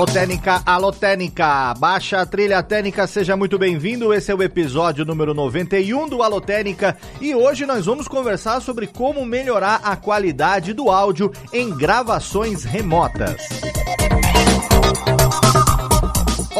Alô Técnica, alô Técnica, baixa a trilha técnica, seja muito bem-vindo. Esse é o episódio número 91 do Alô Técnica e hoje nós vamos conversar sobre como melhorar a qualidade do áudio em gravações remotas.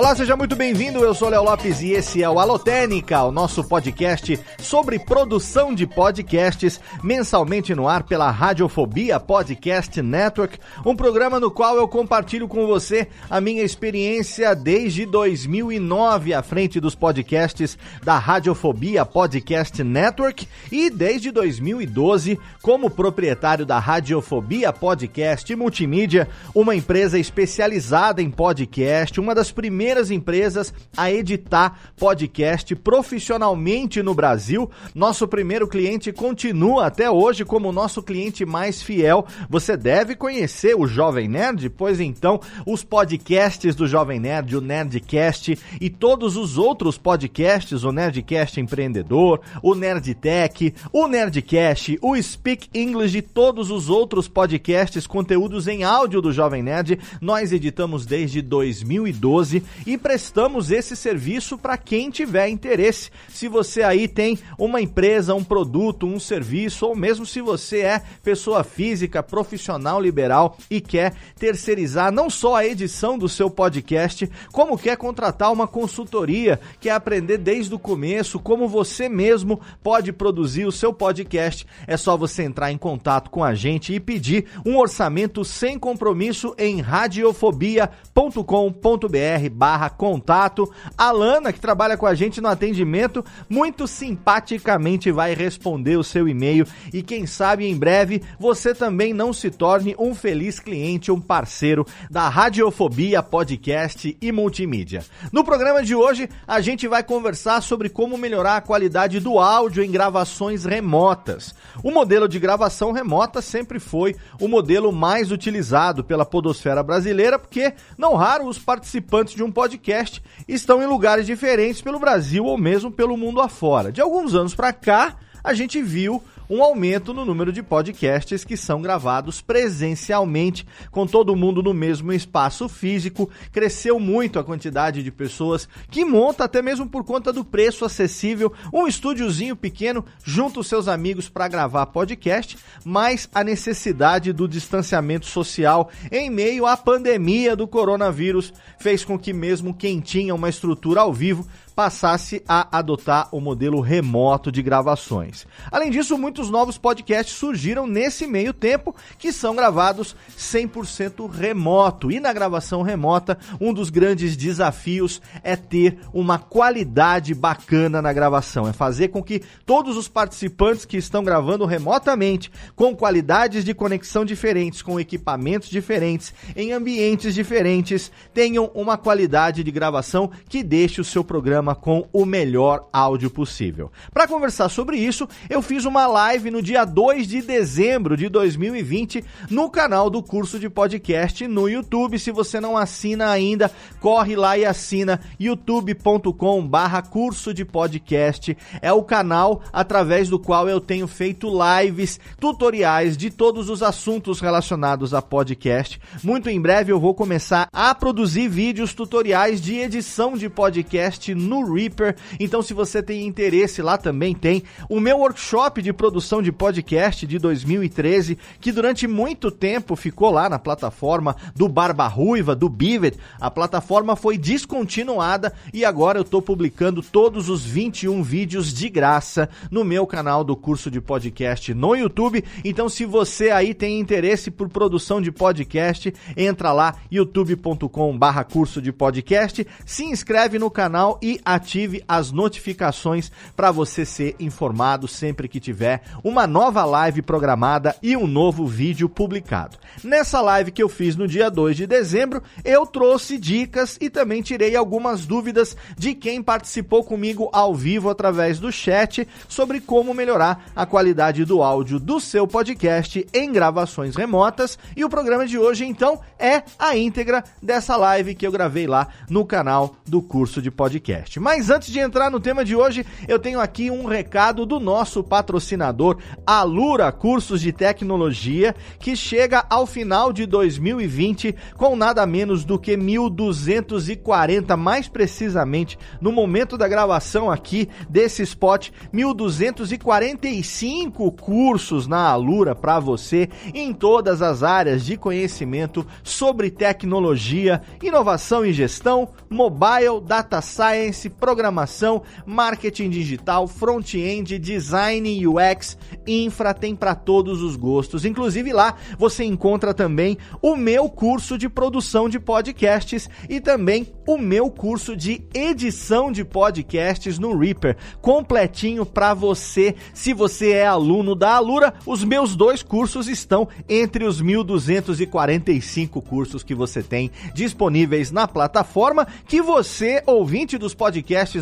Olá, seja muito bem-vindo. Eu sou Léo Lopes e esse é o Alotênica, o nosso podcast sobre produção de podcasts, mensalmente no ar pela Radiofobia Podcast Network, um programa no qual eu compartilho com você a minha experiência desde 2009 à frente dos podcasts da Radiofobia Podcast Network e desde 2012 como proprietário da Radiofobia Podcast Multimídia, uma empresa especializada em podcast, uma das primeiras primeiras empresas a editar podcast profissionalmente no Brasil. Nosso primeiro cliente continua até hoje como nosso cliente mais fiel. Você deve conhecer o Jovem Nerd, pois então os podcasts do Jovem Nerd, o Nerdcast e todos os outros podcasts, o Nerdcast Empreendedor, o Nerdtech, o Nerdcast, o Speak English e todos os outros podcasts, conteúdos em áudio do Jovem Nerd, nós editamos desde 2012 e prestamos esse serviço para quem tiver interesse. Se você aí tem uma empresa, um produto, um serviço, ou mesmo se você é pessoa física, profissional liberal e quer terceirizar não só a edição do seu podcast, como quer contratar uma consultoria, quer aprender desde o começo como você mesmo pode produzir o seu podcast, é só você entrar em contato com a gente e pedir um orçamento sem compromisso em radiofobia.com.br barra contato. A Lana, que trabalha com a gente no atendimento, muito simpaticamente vai responder o seu e-mail e quem sabe em breve você também não se torne um feliz cliente, um parceiro da Radiofobia Podcast e Multimídia. No programa de hoje, a gente vai conversar sobre como melhorar a qualidade do áudio em gravações remotas. O modelo de gravação remota sempre foi o modelo mais utilizado pela podosfera brasileira, porque não raro os participantes de um um podcast estão em lugares diferentes pelo Brasil ou mesmo pelo mundo afora. De alguns anos para cá, a gente viu um aumento no número de podcasts que são gravados presencialmente, com todo mundo no mesmo espaço físico. Cresceu muito a quantidade de pessoas que monta, até mesmo por conta do preço acessível, um estúdiozinho pequeno junto aos seus amigos para gravar podcast, mas a necessidade do distanciamento social em meio à pandemia do coronavírus fez com que mesmo quem tinha uma estrutura ao vivo passasse a adotar o modelo remoto de gravações. Além disso, muitos novos podcasts surgiram nesse meio tempo que são gravados 100% remoto. E na gravação remota, um dos grandes desafios é ter uma qualidade bacana na gravação, é fazer com que todos os participantes que estão gravando remotamente, com qualidades de conexão diferentes, com equipamentos diferentes, em ambientes diferentes, tenham uma qualidade de gravação que deixe o seu programa programa com o melhor áudio possível. Para conversar sobre isso, eu fiz uma live no dia 2 de dezembro de 2020 no canal do curso de podcast no YouTube. Se você não assina ainda, corre lá e assina youtube.com/barra curso de podcast. É o canal através do qual eu tenho feito lives, tutoriais de todos os assuntos relacionados a podcast. Muito em breve eu vou começar a produzir vídeos tutoriais de edição de podcast no Reaper. Então, se você tem interesse, lá também tem o meu workshop de produção de podcast de 2013, que durante muito tempo ficou lá na plataforma do Barba Ruiva, do Bivet. A plataforma foi descontinuada e agora eu estou publicando todos os 21 vídeos de graça no meu canal do curso de podcast no YouTube. Então, se você aí tem interesse por produção de podcast, entra lá youtube.com/barra curso de podcast, se inscreve no canal e ative as notificações para você ser informado sempre que tiver uma nova live programada e um novo vídeo publicado. Nessa live que eu fiz no dia 2 de dezembro, eu trouxe dicas e também tirei algumas dúvidas de quem participou comigo ao vivo através do chat sobre como melhorar a qualidade do áudio do seu podcast em gravações remotas. E o programa de hoje, então, é a íntegra dessa live que eu gravei lá no canal do curso de podcast. Mas antes de entrar no tema de hoje, eu tenho aqui um recado do nosso patrocinador, Alura Cursos de Tecnologia, que chega ao final de 2020 com nada menos do que 1.240, mais precisamente no momento da gravação aqui desse spot, 1.245 cursos na Alura para você em todas as áreas de conhecimento sobre tecnologia, inovação e gestão, mobile, data science, programação, marketing digital, front-end, design UX, infra, tem para todos os gostos. Inclusive lá você encontra também o meu curso de produção de podcasts e também o meu curso de edição de podcasts no Reaper, completinho para você. Se você é aluno da Alura, os meus dois cursos estão entre os 1245 cursos que você tem disponíveis na plataforma que você, ouvinte dos podcasts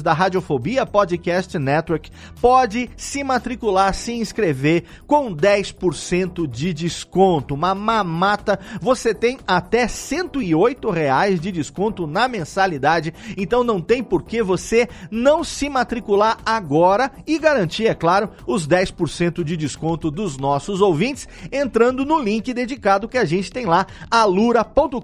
da Radiofobia Podcast Network, pode se matricular, se inscrever com 10% de desconto. Uma mamata, você tem até 108 reais de desconto na mensalidade, então não tem por que você não se matricular agora e garantir, é claro, os 10% de desconto dos nossos ouvintes entrando no link dedicado que a gente tem lá, alura.com.br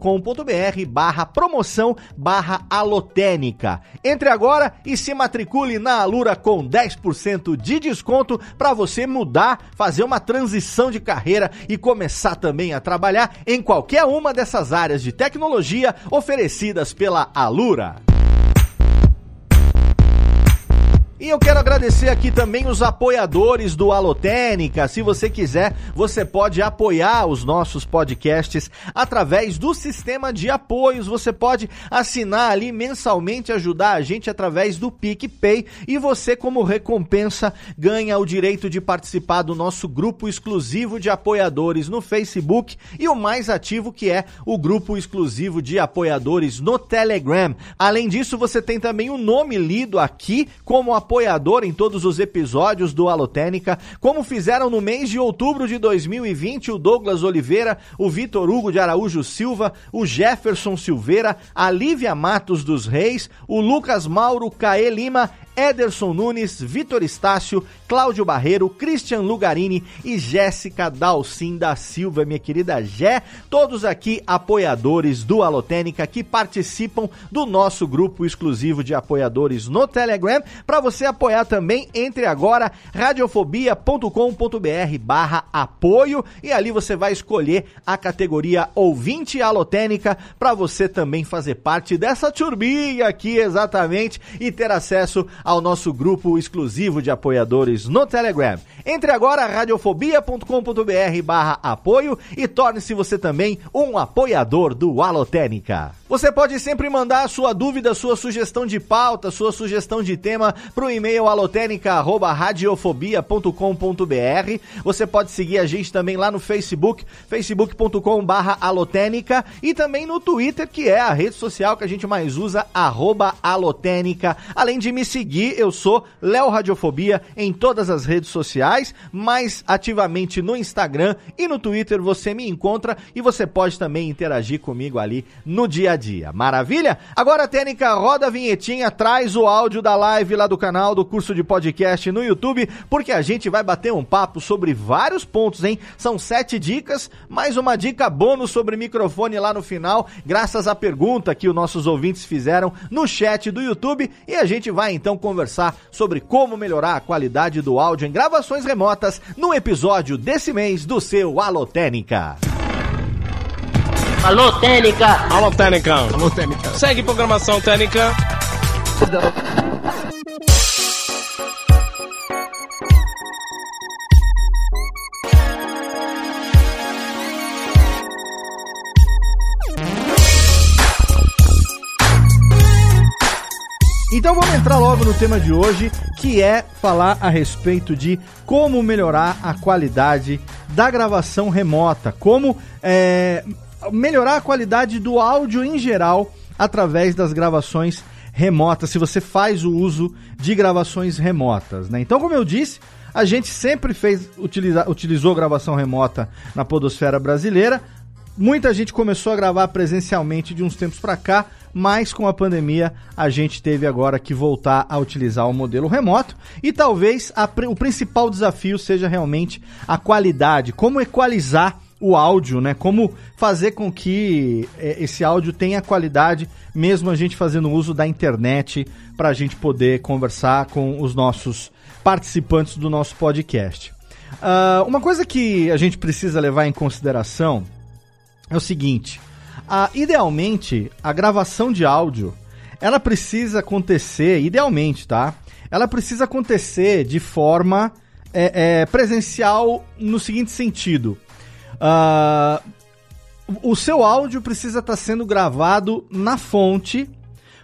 barra promoção barra alotênica. Entre agora e se matricule na Alura com 10% de desconto para você mudar, fazer uma transição de carreira e começar também a trabalhar em qualquer uma dessas áreas de tecnologia oferecidas pela Alura. E eu quero agradecer aqui também os apoiadores do Alotênica. Se você quiser, você pode apoiar os nossos podcasts através do sistema de apoios. Você pode assinar ali mensalmente, ajudar a gente através do PicPay. E você, como recompensa, ganha o direito de participar do nosso grupo exclusivo de apoiadores no Facebook e o mais ativo que é o grupo exclusivo de apoiadores no Telegram. Além disso, você tem também o nome lido aqui como apoiador apoiador em todos os episódios do Alotênica, como fizeram no mês de outubro de 2020 o Douglas Oliveira, o Vitor Hugo de Araújo Silva, o Jefferson Silveira, a Lívia Matos dos Reis, o Lucas Mauro, Caê Lima Ederson Nunes, Vitor Estácio, Cláudio Barreiro, Christian Lugarini e Jéssica Dalcin da Silva, minha querida Jé, todos aqui apoiadores do Alotênica que participam do nosso grupo exclusivo de apoiadores no Telegram. Para você apoiar também, entre agora radiofobia.com.br barra apoio e ali você vai escolher a categoria ouvinte alotênica para você também fazer parte dessa turbinha aqui exatamente e ter acesso ao nosso grupo exclusivo de apoiadores no Telegram. Entre agora radiofobia.com.br barra apoio e torne-se você também um apoiador do Alotênica. Você pode sempre mandar sua dúvida, sua sugestão de pauta, sua sugestão de tema para o e-mail alotênica@radiofobia.com.br. Você pode seguir a gente também lá no Facebook, facebook.com/alotênica e também no Twitter, que é a rede social que a gente mais usa, @alotênica. Além de me seguir eu sou Léo Radiofobia em todas as redes sociais, mais ativamente no Instagram e no Twitter você me encontra e você pode também interagir comigo ali no dia a dia. Maravilha? Agora, Técnica, roda a vinhetinha, traz o áudio da live lá do canal do curso de podcast no YouTube, porque a gente vai bater um papo sobre vários pontos, hein? São sete dicas, mais uma dica bônus sobre microfone lá no final, graças à pergunta que os nossos ouvintes fizeram no chat do YouTube e a gente vai então conversar sobre como melhorar a qualidade do áudio em gravações remotas no episódio desse mês do seu Alotênica. Alô, Técnica! Alô, Técnica! Alô, Técnica! Segue programação Técnica! Então Então vamos entrar logo no tema de hoje, que é falar a respeito de como melhorar a qualidade da gravação remota, como é, melhorar a qualidade do áudio em geral através das gravações remotas, se você faz o uso de gravações remotas. Né? Então, como eu disse, a gente sempre fez utiliza, utilizou gravação remota na podosfera brasileira. Muita gente começou a gravar presencialmente de uns tempos para cá, mas com a pandemia a gente teve agora que voltar a utilizar o modelo remoto e talvez a, o principal desafio seja realmente a qualidade, como equalizar o áudio, né? Como fazer com que é, esse áudio tenha qualidade, mesmo a gente fazendo uso da internet para a gente poder conversar com os nossos participantes do nosso podcast. Uh, uma coisa que a gente precisa levar em consideração é o seguinte: uh, idealmente, a gravação de áudio ela precisa acontecer, idealmente, tá? Ela precisa acontecer de forma é, é, presencial no seguinte sentido. Uh, o seu áudio precisa estar tá sendo gravado na fonte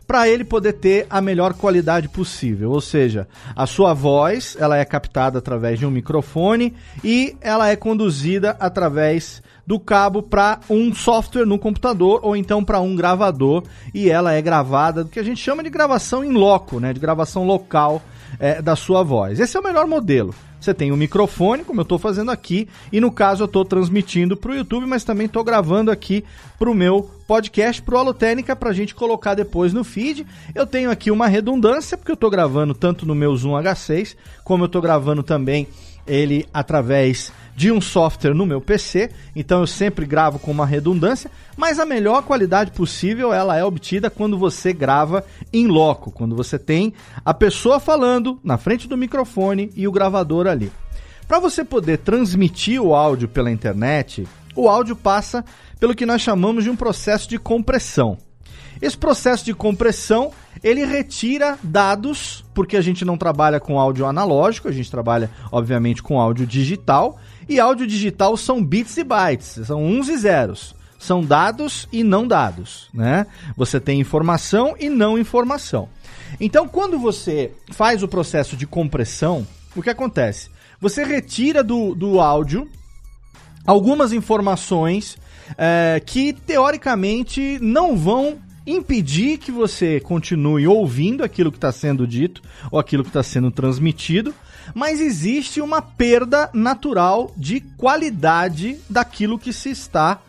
para ele poder ter a melhor qualidade possível. Ou seja, a sua voz ela é captada através de um microfone e ela é conduzida através do cabo para um software no computador ou então para um gravador e ela é gravada do que a gente chama de gravação em loco, né, de gravação local é, da sua voz. Esse é o melhor modelo. Você tem um microfone, como eu estou fazendo aqui, e no caso eu estou transmitindo para o YouTube, mas também estou gravando aqui para o meu podcast, para o Alotênica, para a gente colocar depois no feed. Eu tenho aqui uma redundância, porque eu estou gravando tanto no meu Zoom H6, como eu estou gravando também ele através de um software no meu PC, então eu sempre gravo com uma redundância, mas a melhor qualidade possível ela é obtida quando você grava em loco, quando você tem a pessoa falando na frente do microfone e o gravador ali. Para você poder transmitir o áudio pela internet, o áudio passa pelo que nós chamamos de um processo de compressão. Esse processo de compressão, ele retira dados, porque a gente não trabalha com áudio analógico, a gente trabalha, obviamente, com áudio digital, e áudio digital são bits e bytes, são uns e zeros. São dados e não dados, né? Você tem informação e não informação. Então, quando você faz o processo de compressão, o que acontece? Você retira do, do áudio algumas informações é, que, teoricamente, não vão impedir que você continue ouvindo aquilo que está sendo dito ou aquilo que está sendo transmitido, mas existe uma perda natural de qualidade daquilo que se está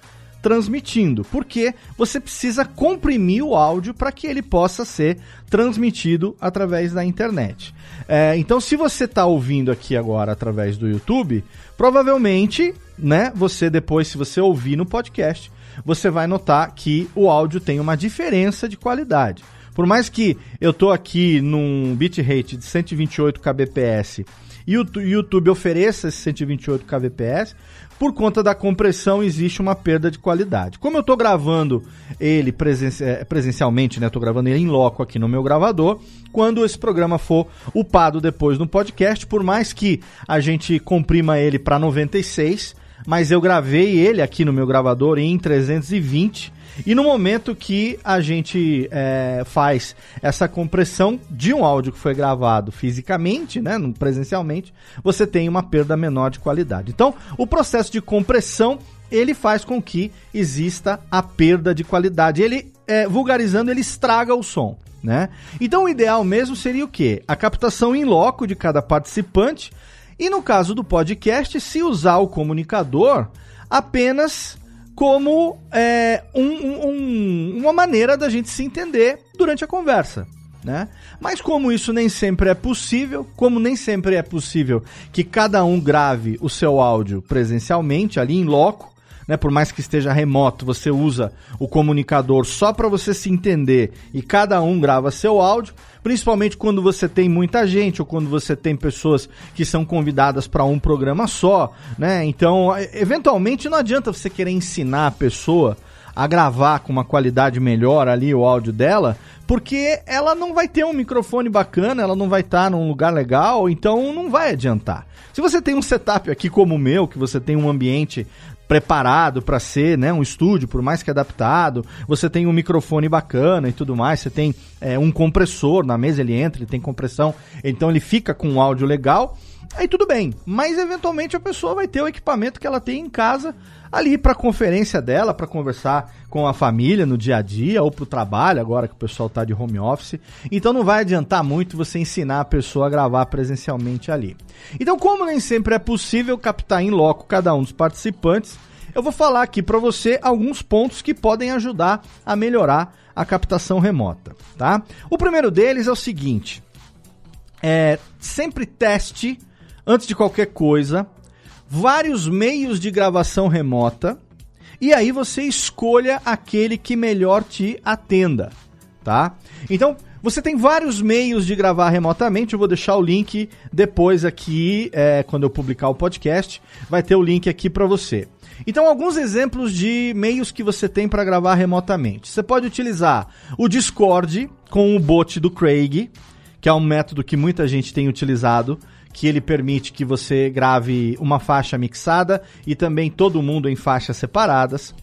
transmitindo, porque você precisa comprimir o áudio para que ele possa ser transmitido através da internet. É, então, se você está ouvindo aqui agora através do YouTube, provavelmente, né, você depois, se você ouvir no podcast, você vai notar que o áudio tem uma diferença de qualidade. Por mais que eu tô aqui num bitrate de 128 kbps e o YouTube ofereça esse 128 kbps, por conta da compressão existe uma perda de qualidade. Como eu estou gravando ele é, presencialmente, né? Estou gravando ele em loco aqui no meu gravador. Quando esse programa for upado depois no podcast, por mais que a gente comprima ele para 96, mas eu gravei ele aqui no meu gravador em 320. E no momento que a gente é, faz essa compressão de um áudio que foi gravado fisicamente, né, presencialmente, você tem uma perda menor de qualidade. Então, o processo de compressão ele faz com que exista a perda de qualidade. Ele, é, vulgarizando, ele estraga o som. Né? Então, o ideal mesmo seria o quê? A captação em loco de cada participante e no caso do podcast, se usar o comunicador apenas como é, um, um, uma maneira da gente se entender durante a conversa. Né? Mas como isso nem sempre é possível, como nem sempre é possível que cada um grave o seu áudio presencialmente ali em loco, né? Por mais que esteja remoto, você usa o comunicador só para você se entender e cada um grava seu áudio, principalmente quando você tem muita gente ou quando você tem pessoas que são convidadas para um programa só, né? Então, eventualmente não adianta você querer ensinar a pessoa a gravar com uma qualidade melhor ali o áudio dela, porque ela não vai ter um microfone bacana, ela não vai estar tá num lugar legal, então não vai adiantar. Se você tem um setup aqui como o meu, que você tem um ambiente preparado para ser né, um estúdio, por mais que adaptado. Você tem um microfone bacana e tudo mais. Você tem é, um compressor na mesa, ele entra, ele tem compressão, então ele fica com um áudio legal. Aí tudo bem, mas eventualmente a pessoa vai ter o equipamento que ela tem em casa ali para conferência dela, para conversar com a família no dia a dia ou para o trabalho, agora que o pessoal está de home office. Então não vai adiantar muito você ensinar a pessoa a gravar presencialmente ali. Então, como nem sempre é possível captar em loco cada um dos participantes, eu vou falar aqui para você alguns pontos que podem ajudar a melhorar a captação remota, tá? O primeiro deles é o seguinte: é sempre teste antes de qualquer coisa vários meios de gravação remota e aí você escolha aquele que melhor te atenda, tá? Então, você tem vários meios de gravar remotamente. Eu vou deixar o link depois aqui, é, quando eu publicar o podcast, vai ter o link aqui para você. Então, alguns exemplos de meios que você tem para gravar remotamente. Você pode utilizar o Discord com o bot do Craig, que é um método que muita gente tem utilizado que ele permite que você grave uma faixa mixada e também todo mundo em faixas separadas.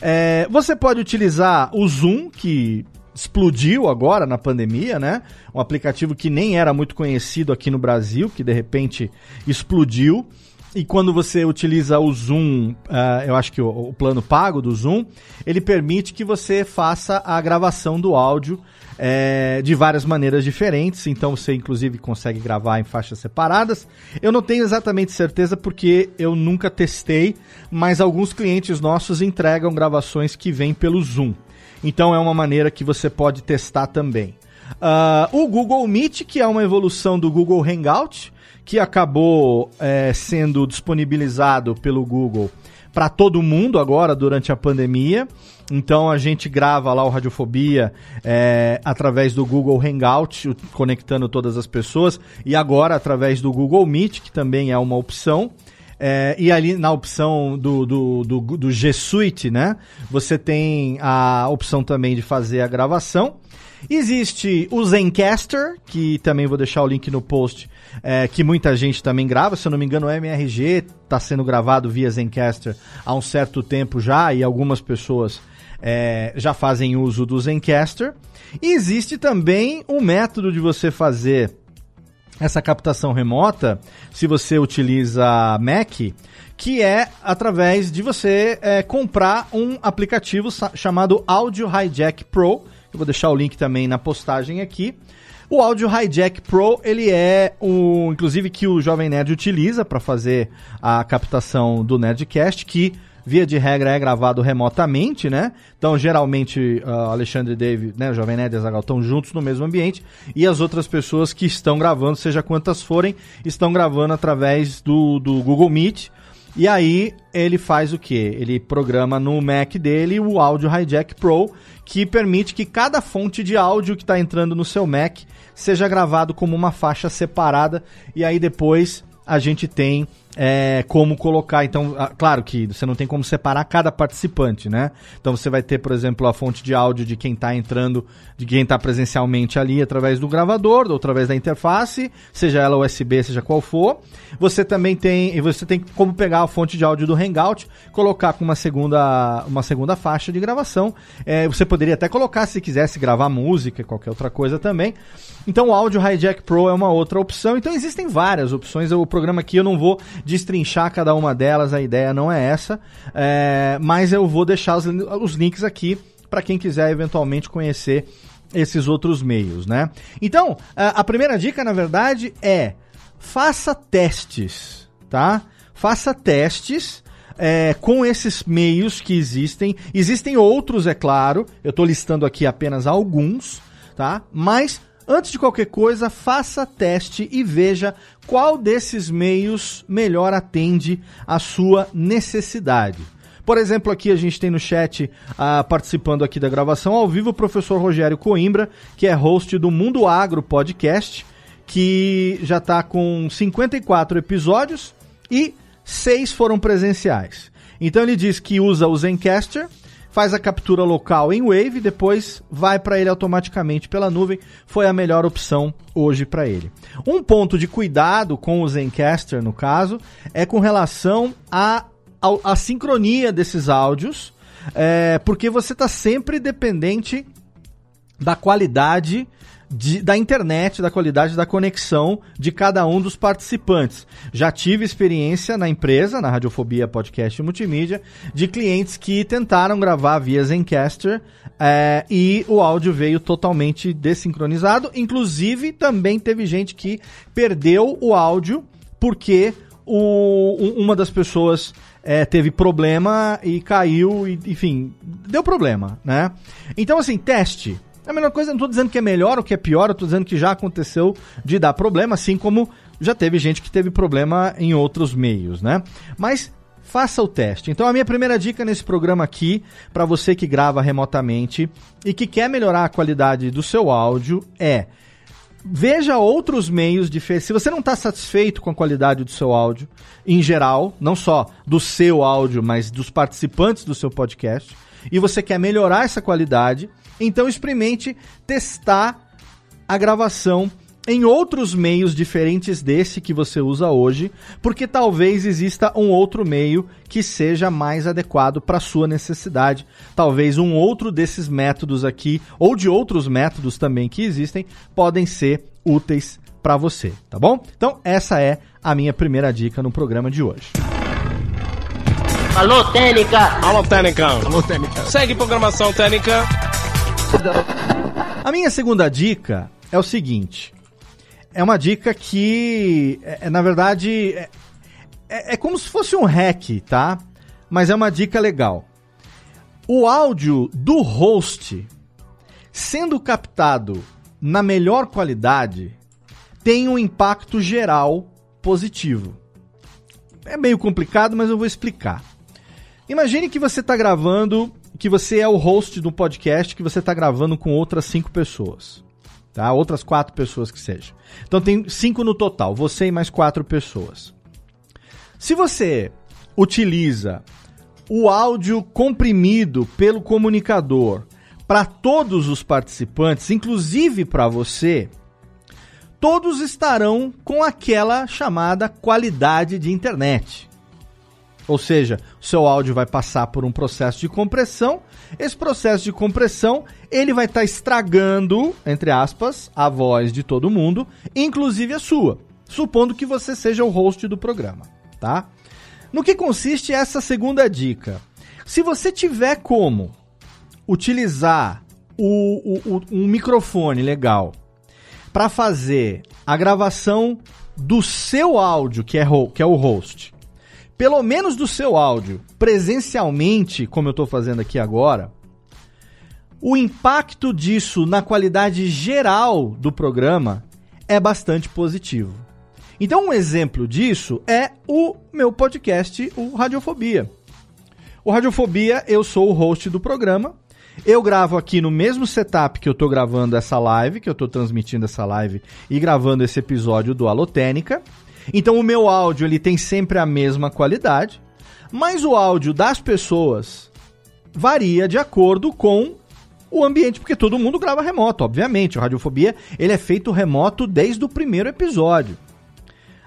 É, você pode utilizar o Zoom, que explodiu agora na pandemia, né? Um aplicativo que nem era muito conhecido aqui no Brasil, que de repente explodiu. E quando você utiliza o Zoom, uh, eu acho que o, o, plano pago do Zoom, ele permite que você faça a gravação do áudio é, de várias maneiras diferentes. Então você, inclusive, consegue gravar em faixas separadas. Eu não tenho exatamente certeza porque eu nunca testei, mas alguns clientes nossos entregam gravações que vêm pelo Zoom. Então é uma maneira que você pode testar também. Uh, o Google Meet, que é uma evolução do Google Hangout, que acabou é, sendo disponibilizado pelo Google para todo mundo agora durante a pandemia. Então a gente grava lá o Radiofobia é, através do Google Hangout, conectando todas as pessoas, e agora através do Google Meet, que também é uma opção. É, e ali na opção do, do, do, do G Suite, né? Você tem a opção também de fazer a gravação. Existe o Zencaster, que também vou deixar o link no post, é, que muita gente também grava. Se eu não me engano, o MRG está sendo gravado via Zencaster há um certo tempo já, e algumas pessoas é, já fazem uso do Zencaster. E existe também um método de você fazer essa captação remota, se você utiliza Mac, que é através de você é, comprar um aplicativo chamado Audio Hijack Pro, eu vou deixar o link também na postagem aqui. O Audio Hijack Pro, ele é o, inclusive, que o Jovem Nerd utiliza para fazer a captação do Nerdcast, que via de regra é gravado remotamente, né? Então, geralmente, uh, Alexandre Dave, né, o Jovem Nerd e Azaghal estão juntos no mesmo ambiente e as outras pessoas que estão gravando, seja quantas forem, estão gravando através do, do Google Meet. E aí ele faz o que? Ele programa no Mac dele o Audio Hijack Pro, que permite que cada fonte de áudio que está entrando no seu Mac seja gravado como uma faixa separada e aí depois a gente tem é, como colocar. Então, claro que você não tem como separar cada participante, né? Então você vai ter, por exemplo, a fonte de áudio de quem está entrando, de quem está presencialmente ali através do gravador, ou através da interface, seja ela USB, seja qual for. Você também tem, você tem como pegar a fonte de áudio do Hangout, colocar com uma segunda, uma segunda faixa de gravação. É, você poderia até colocar, se quisesse, gravar música, qualquer outra coisa também. Então o Audio Hijack Pro é uma outra opção. Então existem várias opções. O programa aqui eu não vou destrinchar cada uma delas, a ideia não é essa. É, mas eu vou deixar os, os links aqui para quem quiser eventualmente conhecer esses outros meios, né? Então, a primeira dica, na verdade, é faça testes, tá? Faça testes é, com esses meios que existem. Existem outros, é claro. Eu estou listando aqui apenas alguns, tá? Mas Antes de qualquer coisa, faça teste e veja qual desses meios melhor atende à sua necessidade. Por exemplo, aqui a gente tem no chat, uh, participando aqui da gravação ao vivo, o professor Rogério Coimbra, que é host do Mundo Agro Podcast, que já está com 54 episódios e seis foram presenciais. Então ele diz que usa o Zencaster, faz a captura local em Wave, depois vai para ele automaticamente pela nuvem. Foi a melhor opção hoje para ele. Um ponto de cuidado com o Zencaster, no caso, é com relação a a, a sincronia desses áudios, é, porque você está sempre dependente da qualidade de, da internet, da qualidade da conexão de cada um dos participantes. Já tive experiência na empresa, na Radiofobia Podcast Multimídia, de clientes que tentaram gravar via Zencaster é, e o áudio veio totalmente desincronizado. Inclusive, também teve gente que perdeu o áudio porque o, uma das pessoas é, teve problema e caiu, e, enfim, deu problema, né? Então, assim, teste. É a melhor coisa, não estou dizendo que é melhor ou que é pior, estou dizendo que já aconteceu de dar problema, assim como já teve gente que teve problema em outros meios, né? Mas faça o teste. Então a minha primeira dica nesse programa aqui, para você que grava remotamente e que quer melhorar a qualidade do seu áudio, é veja outros meios de Se você não está satisfeito com a qualidade do seu áudio, em geral, não só do seu áudio, mas dos participantes do seu podcast, e você quer melhorar essa qualidade, então experimente testar a gravação em outros meios diferentes desse que você usa hoje, porque talvez exista um outro meio que seja mais adequado para sua necessidade. Talvez um outro desses métodos aqui ou de outros métodos também que existem podem ser úteis para você, tá bom? Então essa é a minha primeira dica no programa de hoje. Alô, Técnica! Alô, Técnica! Alô, Técnica! Segue programação Técnica! A minha segunda dica é o seguinte. É uma dica que, é, é na verdade, é, é, é como se fosse um hack, tá? Mas é uma dica legal. O áudio do host, sendo captado na melhor qualidade, tem um impacto geral positivo. É meio complicado, mas eu vou explicar. Imagine que você está gravando que você é o host do podcast que você está gravando com outras cinco pessoas. Tá? Outras quatro pessoas que seja. Então tem cinco no total, você e mais quatro pessoas. Se você utiliza o áudio comprimido pelo comunicador para todos os participantes, inclusive para você, todos estarão com aquela chamada qualidade de internet. Ou seja, seu áudio vai passar por um processo de compressão. Esse processo de compressão, ele vai estar tá estragando, entre aspas, a voz de todo mundo, inclusive a sua, supondo que você seja o host do programa, tá? No que consiste essa segunda dica? Se você tiver como utilizar o, o, o um microfone legal para fazer a gravação do seu áudio, que é, que é o host, pelo menos do seu áudio, presencialmente, como eu estou fazendo aqui agora, o impacto disso na qualidade geral do programa é bastante positivo. Então, um exemplo disso é o meu podcast, o Radiofobia. O Radiofobia, eu sou o host do programa. Eu gravo aqui no mesmo setup que eu estou gravando essa live, que eu estou transmitindo essa live e gravando esse episódio do Alotênica. Então o meu áudio ele tem sempre a mesma qualidade, mas o áudio das pessoas varia de acordo com o ambiente, porque todo mundo grava remoto, obviamente. O Radiofobia ele é feito remoto desde o primeiro episódio.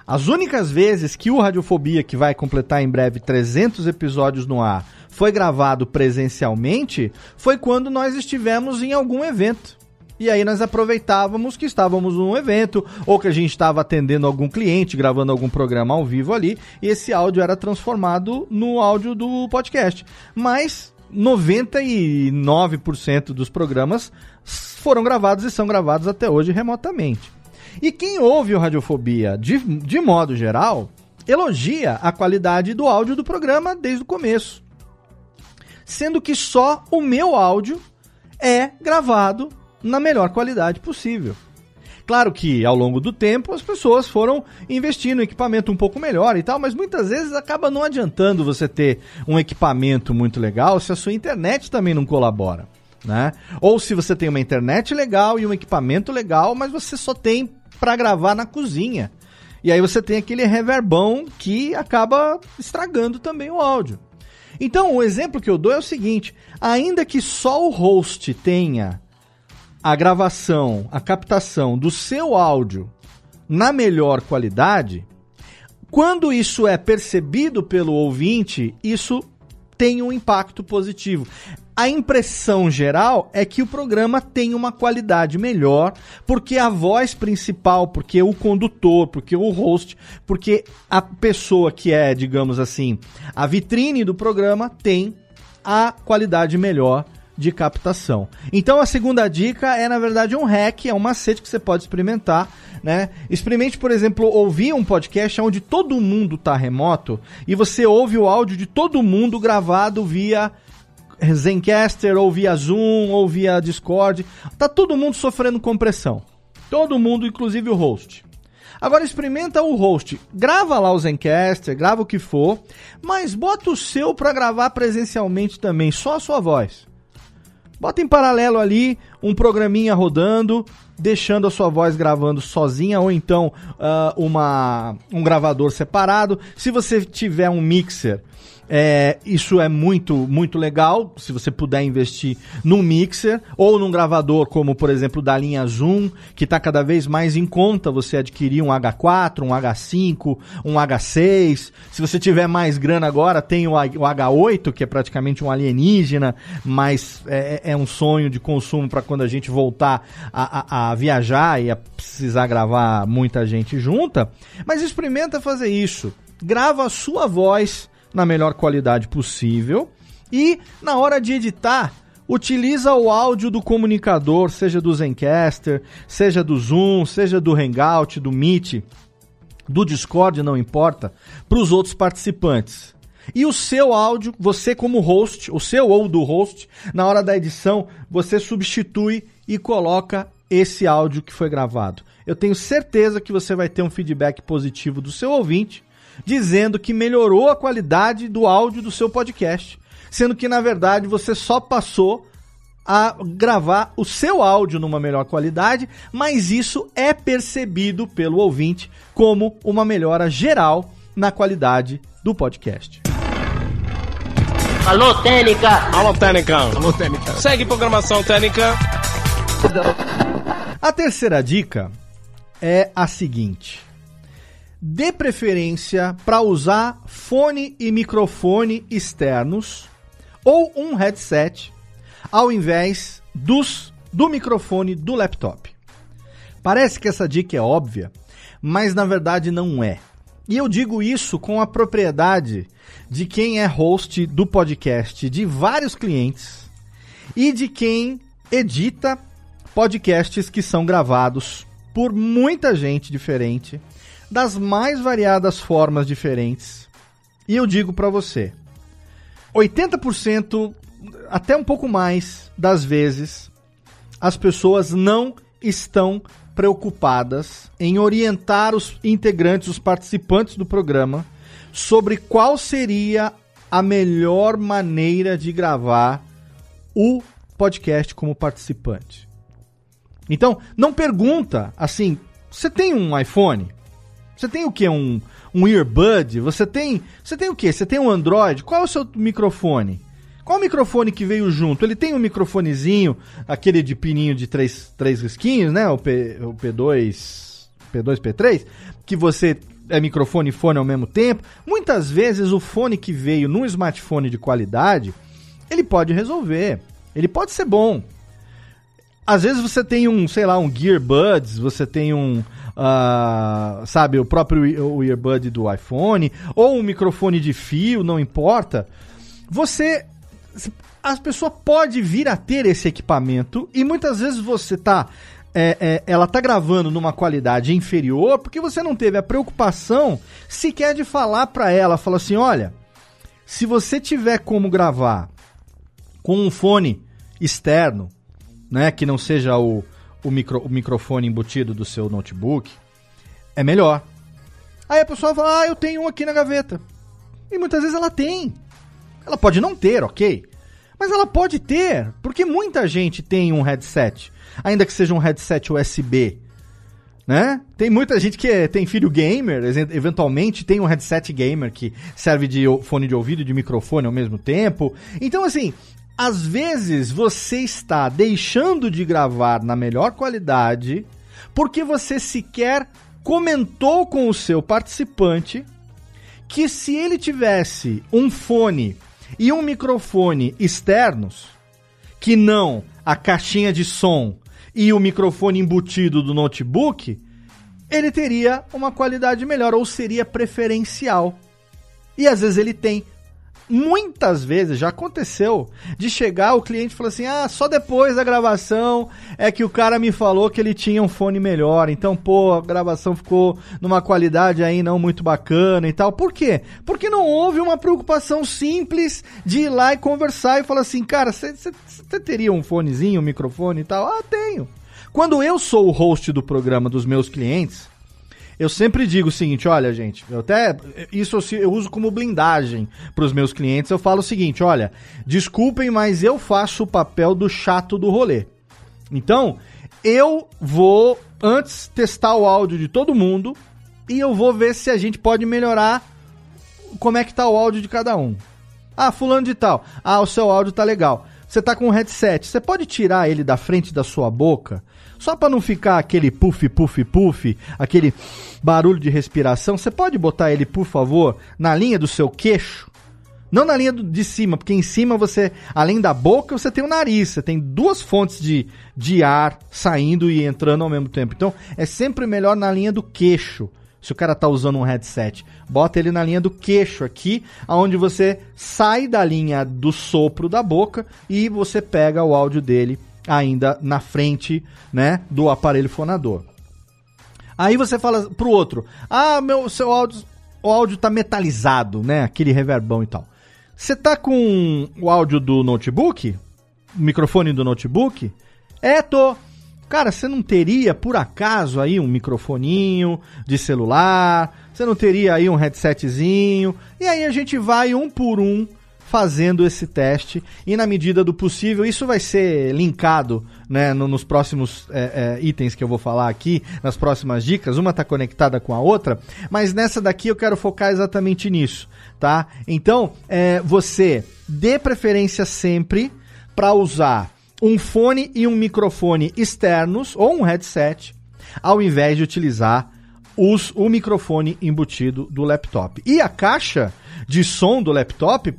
As únicas vezes que o Radiofobia, que vai completar em breve 300 episódios no ar, foi gravado presencialmente, foi quando nós estivemos em algum evento. E aí nós aproveitávamos que estávamos num evento ou que a gente estava atendendo algum cliente, gravando algum programa ao vivo ali, e esse áudio era transformado no áudio do podcast. Mas 99% dos programas foram gravados e são gravados até hoje remotamente. E quem ouve o Radiofobia de, de modo geral elogia a qualidade do áudio do programa desde o começo. Sendo que só o meu áudio é gravado na melhor qualidade possível. Claro que ao longo do tempo as pessoas foram investindo em equipamento um pouco melhor e tal, mas muitas vezes acaba não adiantando você ter um equipamento muito legal se a sua internet também não colabora. Né? Ou se você tem uma internet legal e um equipamento legal, mas você só tem para gravar na cozinha. E aí você tem aquele reverbão que acaba estragando também o áudio. Então, o exemplo que eu dou é o seguinte: ainda que só o host tenha a gravação, a captação do seu áudio na melhor qualidade, quando isso é percebido pelo ouvinte, isso tem um impacto positivo. A impressão geral é que o programa tem uma qualidade melhor, porque a voz principal, porque o condutor, porque o host, porque a pessoa que é, digamos assim, a vitrine do programa tem a qualidade melhor de captação. Então a segunda dica é na verdade um hack, é um macete que você pode experimentar, né? Experimente, por exemplo, ouvir um podcast onde todo mundo está remoto e você ouve o áudio de todo mundo gravado via Zencaster ou via Zoom ou via Discord. Tá todo mundo sofrendo compressão. Todo mundo, inclusive o host. Agora experimenta o host. Grava lá o Zencaster, grava o que for, mas bota o seu para gravar presencialmente também, só a sua voz. Bota em paralelo ali um programinha rodando, deixando a sua voz gravando sozinha ou então uh, uma, um gravador separado. Se você tiver um mixer, é, isso é muito, muito legal. Se você puder investir num mixer ou num gravador, como por exemplo da linha Zoom, que está cada vez mais em conta você adquirir um H4, um H5, um H6. Se você tiver mais grana agora, tem o, H8, que é praticamente um alienígena, mas é, é um sonho de consumo para quando a gente voltar a, a, a viajar e a precisar gravar muita gente junta. Mas experimenta fazer isso. Grava a sua voz na melhor qualidade possível e na hora de editar utiliza o áudio do comunicador, seja do Zencaster, seja do Zoom, seja do Hangout, do Meet, do Discord, não importa, para os outros participantes. E o seu áudio, você como host, o seu ou do host, na hora da edição, você substitui e coloca esse áudio que foi gravado. Eu tenho certeza que você vai ter um feedback positivo do seu ouvinte dizendo que melhorou a qualidade do áudio do seu podcast, sendo que na verdade você só passou a gravar o seu áudio numa melhor qualidade, mas isso é percebido pelo ouvinte como uma melhora geral na qualidade do podcast. Alô, Técnica! Alô, Técnica! Alô, Técnica! Segue programação Técnica! A terceira dica é a seguinte: dê preferência para usar fone e microfone externos ou um headset ao invés dos do microfone do laptop. Parece que essa dica é óbvia, mas na verdade não é. E eu digo isso com a propriedade de quem é host do podcast de vários clientes e de quem edita podcasts que são gravados por muita gente diferente das mais variadas formas diferentes. E eu digo para você, 80% até um pouco mais das vezes as pessoas não estão preocupadas em orientar os integrantes, os participantes do programa sobre qual seria a melhor maneira de gravar o podcast como participante. Então, não pergunta assim: você tem um iPhone? Você tem o que? Um, um earbud? Você tem. Você tem o que? Você tem um Android? Qual é o seu microfone? Qual o microfone que veio junto? Ele tem um microfonezinho, aquele de pininho de três, três risquinhos, né? O, P, o P2, P2, P3, que você é microfone e fone ao mesmo tempo. Muitas vezes o fone que veio num smartphone de qualidade, ele pode resolver. Ele pode ser bom. Às vezes você tem um, sei lá, um Gear Buds, você tem um, uh, sabe, o próprio o earbud do iPhone, ou um microfone de fio, não importa. Você. A pessoa pode vir a ter esse equipamento e muitas vezes você tá. É, é, ela tá gravando numa qualidade inferior porque você não teve a preocupação sequer de falar para ela, fala assim, olha, se você tiver como gravar com um fone externo, né, que não seja o, o, micro, o microfone embutido do seu notebook, é melhor. Aí a pessoa fala, ah, eu tenho um aqui na gaveta. E muitas vezes ela tem. Ela pode não ter, ok? Mas ela pode ter, porque muita gente tem um headset, ainda que seja um headset USB, né? Tem muita gente que é, tem filho gamer, eventualmente tem um headset gamer que serve de fone de ouvido e de microfone ao mesmo tempo. Então, assim, às vezes você está deixando de gravar na melhor qualidade porque você sequer comentou com o seu participante que se ele tivesse um fone e um microfone externos, que não a caixinha de som e o microfone embutido do notebook, ele teria uma qualidade melhor ou seria preferencial. E às vezes ele tem. Muitas vezes já aconteceu de chegar o cliente falar assim: ah, só depois da gravação é que o cara me falou que ele tinha um fone melhor. Então, pô, a gravação ficou numa qualidade aí não muito bacana e tal. Por quê? Porque não houve uma preocupação simples de ir lá e conversar e falar assim: cara, você teria um fonezinho, um microfone e tal? Ah, tenho. Quando eu sou o host do programa dos meus clientes, eu sempre digo o seguinte, olha, gente, eu até isso eu uso como blindagem para os meus clientes. Eu falo o seguinte, olha, desculpem, mas eu faço o papel do chato do rolê. Então, eu vou antes testar o áudio de todo mundo e eu vou ver se a gente pode melhorar como é que tá o áudio de cada um. Ah, fulano de tal. Ah, o seu áudio tá legal. Você tá com um headset, você pode tirar ele da frente da sua boca só para não ficar aquele puff, puff, puff, aquele barulho de respiração, você pode botar ele, por favor, na linha do seu queixo? Não na linha do, de cima, porque em cima você, além da boca, você tem o nariz, você tem duas fontes de, de ar saindo e entrando ao mesmo tempo. Então, é sempre melhor na linha do queixo. Se o cara tá usando um headset, bota ele na linha do queixo aqui, aonde você sai da linha do sopro da boca e você pega o áudio dele ainda na frente, né, do aparelho fonador. Aí você fala pro outro: "Ah, meu seu áudio, o áudio tá metalizado, né, aquele reverbão e tal". Você tá com o áudio do notebook? O microfone do notebook? É, tô. Cara, você não teria, por acaso, aí um microfoninho de celular? Você não teria aí um headsetzinho? E aí a gente vai um por um fazendo esse teste e na medida do possível isso vai ser linkado né, no, nos próximos é, é, itens que eu vou falar aqui, nas próximas dicas, uma está conectada com a outra, mas nessa daqui eu quero focar exatamente nisso, tá? Então, é, você dê preferência sempre para usar um fone e um microfone externos ou um headset, ao invés de utilizar os, o microfone embutido do laptop. E a caixa de som do laptop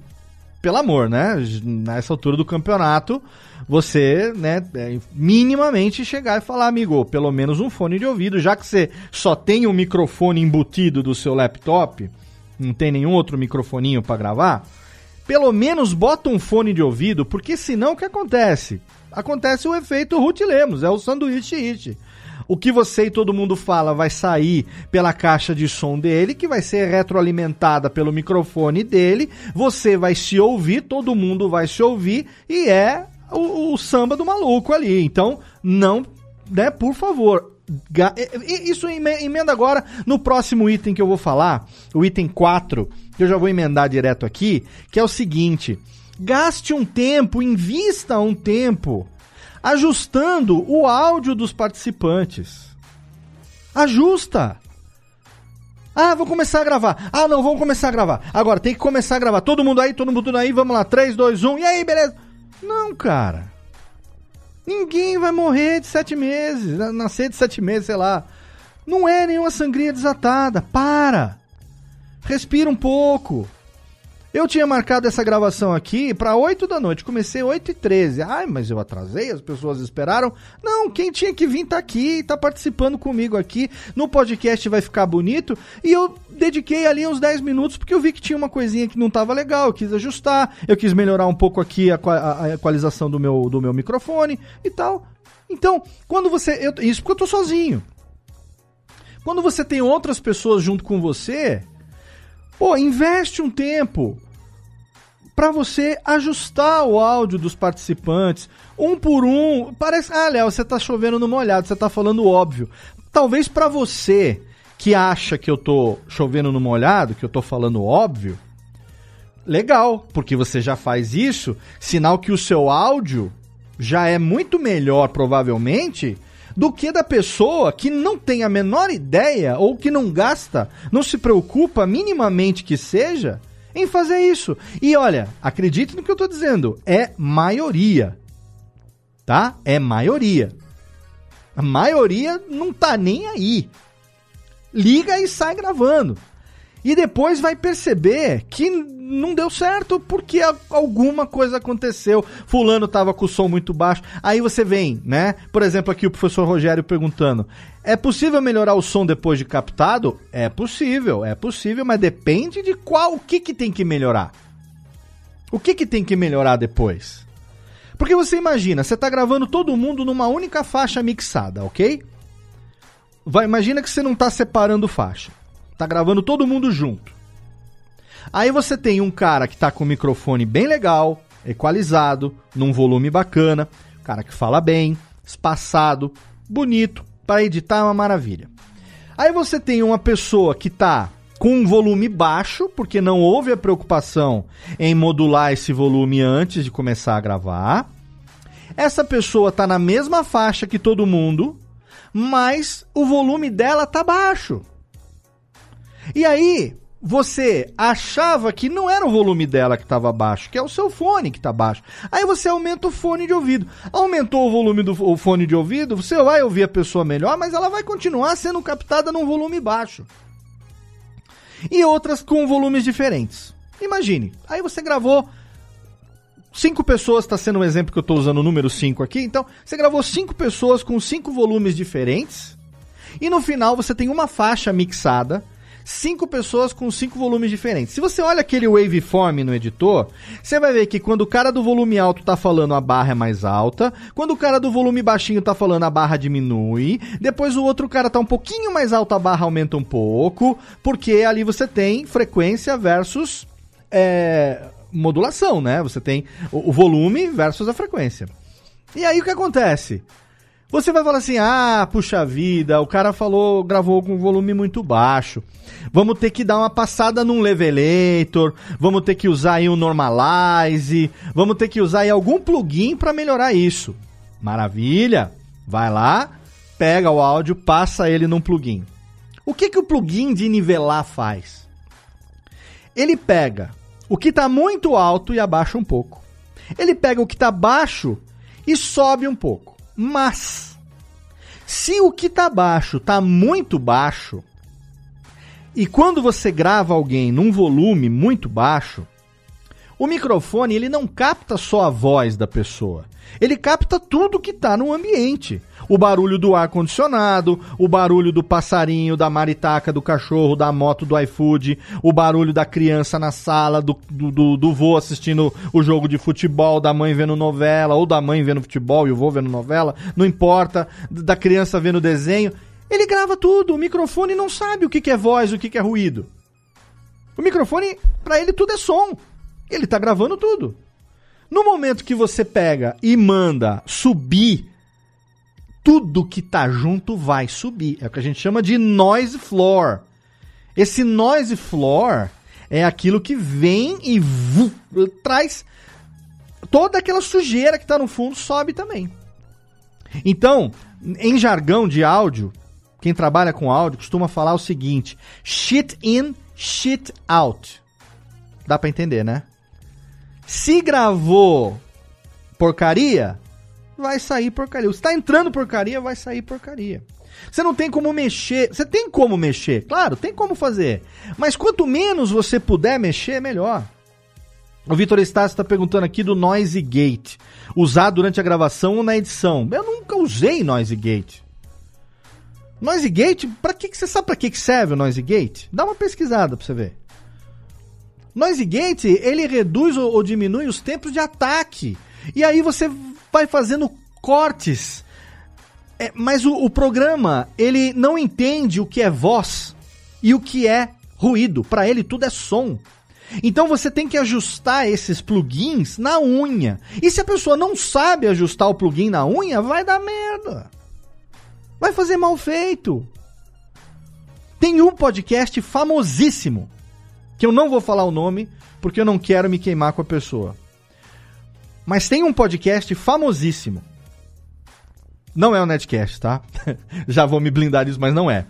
pelo amor, né? Nessa altura do campeonato, você, né, é, minimamente chegar e falar, amigo, pelo menos um fone de ouvido, já que você só tem um microfone embutido do seu laptop, não tem nenhum outro microfoninho para gravar, pelo menos bota um fone de ouvido, porque senão o que acontece? Acontece o efeito Ruth Lemos, é o sanduíche it o que você e todo mundo fala vai sair pela caixa de som dele, que vai ser retroalimentada pelo microfone dele. Você vai se ouvir, todo mundo vai se ouvir e é o, o samba do maluco ali. Então, não, né, por favor, isso emenda agora no próximo item que eu vou falar, o item 4, que eu já vou emendar direto aqui, que é o seguinte: gaste um tempo, invista um tempo ajustando o áudio dos participantes. Ajusta! Ah, vou começar a gravar. Ah, não, vamos começar a gravar. Agora, tem que começar a gravar. Todo mundo aí, todo mundo aí, vamos lá. 3, 2, 1. E aí, beleza? Não, cara. Ninguém vai morrer de sete meses, nascer de sete meses, sei lá. Não é nenhuma sangria desatada. Para! Respira um pouco. Eu tinha marcado essa gravação aqui para 8 da noite, comecei 8 e 13. Ai, mas eu atrasei, as pessoas esperaram. Não, quem tinha que vir tá aqui, tá participando comigo aqui. No podcast vai ficar bonito. E eu dediquei ali uns 10 minutos porque eu vi que tinha uma coisinha que não tava legal, eu quis ajustar, eu quis melhorar um pouco aqui a, a, a equalização do meu, do meu microfone e tal. Então, quando você. Eu, isso porque eu tô sozinho. Quando você tem outras pessoas junto com você, Pô, investe um tempo para você ajustar o áudio dos participantes, um por um. Parece, ah, Léo, você tá chovendo no molhado, você tá falando óbvio. Talvez para você que acha que eu tô chovendo no molhado, que eu tô falando óbvio, legal, porque você já faz isso, sinal que o seu áudio já é muito melhor, provavelmente, do que da pessoa que não tem a menor ideia ou que não gasta, não se preocupa minimamente que seja em fazer isso. E olha, acredite no que eu estou dizendo, é maioria. Tá? É maioria. A maioria não tá nem aí. Liga e sai gravando. E depois vai perceber que não deu certo porque alguma coisa aconteceu. Fulano tava com o som muito baixo. Aí você vem, né? Por exemplo, aqui o professor Rogério perguntando: é possível melhorar o som depois de captado? É possível, é possível, mas depende de qual, o que que tem que melhorar. O que que tem que melhorar depois? Porque você imagina, você tá gravando todo mundo numa única faixa mixada, ok? Vai, imagina que você não tá separando faixa. Tá gravando todo mundo junto. Aí você tem um cara que tá com o microfone bem legal, equalizado, num volume bacana, cara que fala bem, espaçado, bonito, para editar é uma maravilha. Aí você tem uma pessoa que tá com um volume baixo, porque não houve a preocupação em modular esse volume antes de começar a gravar. Essa pessoa tá na mesma faixa que todo mundo, mas o volume dela tá baixo. E aí, você achava que não era o volume dela que estava baixo, que é o seu fone que está baixo. Aí você aumenta o fone de ouvido. Aumentou o volume do fone de ouvido, você vai ouvir a pessoa melhor, mas ela vai continuar sendo captada num volume baixo. E outras com volumes diferentes. Imagine, aí você gravou cinco pessoas, está sendo um exemplo que eu estou usando o número 5 aqui, então você gravou cinco pessoas com cinco volumes diferentes, e no final você tem uma faixa mixada cinco pessoas com cinco volumes diferentes. Se você olha aquele waveform no editor, você vai ver que quando o cara do volume alto tá falando, a barra é mais alta. Quando o cara do volume baixinho tá falando, a barra diminui. Depois o outro cara tá um pouquinho mais alto, a barra aumenta um pouco. Porque ali você tem frequência versus é, modulação, né? Você tem o, o volume versus a frequência. E aí o que acontece? Você vai falar assim: ah, puxa vida, o cara falou, gravou com volume muito baixo. Vamos ter que dar uma passada num levelator, vamos ter que usar aí um normalize, vamos ter que usar aí algum plugin para melhorar isso. Maravilha! Vai lá, pega o áudio, passa ele num plugin. O que, que o plugin de nivelar faz? Ele pega o que está muito alto e abaixa um pouco. Ele pega o que está baixo e sobe um pouco. Mas, se o que tá baixo tá muito baixo, e quando você grava alguém num volume muito baixo, o microfone ele não capta só a voz da pessoa. Ele capta tudo que está no ambiente. O barulho do ar condicionado, o barulho do passarinho, da maritaca, do cachorro, da moto do iFood, o barulho da criança na sala, do, do, do, do vô assistindo o jogo de futebol, da mãe vendo novela, ou da mãe vendo futebol e o vô vendo novela, não importa, da criança vendo desenho. Ele grava tudo, o microfone não sabe o que, que é voz, o que, que é ruído. O microfone, para ele, tudo é som. Ele tá gravando tudo. No momento que você pega e manda subir, tudo que tá junto vai subir. É o que a gente chama de noise floor. Esse noise floor é aquilo que vem e vu, traz toda aquela sujeira que tá no fundo sobe também. Então, em jargão de áudio, quem trabalha com áudio costuma falar o seguinte: shit in, shit out. Dá para entender, né? Se gravou porcaria, vai sair porcaria. Se tá entrando porcaria, vai sair porcaria. Você não tem como mexer. Você tem como mexer, claro, tem como fazer. Mas quanto menos você puder mexer, melhor. O Vitor Estácio está perguntando aqui do Noise Gate. Usar durante a gravação ou na edição. Eu nunca usei Noise Gate. Noise Gate, pra que, você sabe para que, que serve o Noise Gate? Dá uma pesquisada para você ver. Noise Gate, ele reduz ou, ou diminui os tempos de ataque. E aí você vai fazendo cortes. É, mas o, o, programa, ele não entende o que é voz e o que é ruído. Para ele, tudo é som. Então você tem que ajustar esses plugins na unha. E se a pessoa não sabe ajustar o plugin na unha, vai dar merda. Vai fazer mal feito. Tem um podcast famosíssimo que eu não vou falar o nome porque eu não quero me queimar com a pessoa. Mas tem um podcast famosíssimo. Não é o Netcast, tá? Já vou me blindar disso, mas não é.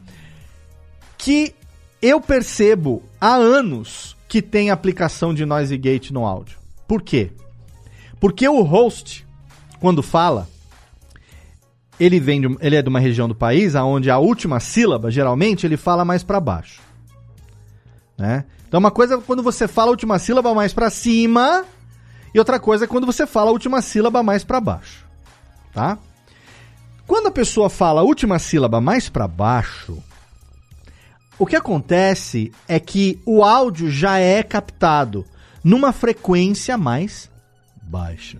Que eu percebo há anos que tem aplicação de noise gate no áudio. Por quê? Porque o host, quando fala, ele vem de, ele é de uma região do país aonde a última sílaba, geralmente, ele fala mais para baixo. né? Então uma coisa é quando você fala a última sílaba mais para cima e outra coisa é quando você fala a última sílaba mais para baixo, tá? Quando a pessoa fala a última sílaba mais para baixo, o que acontece é que o áudio já é captado numa frequência mais baixa.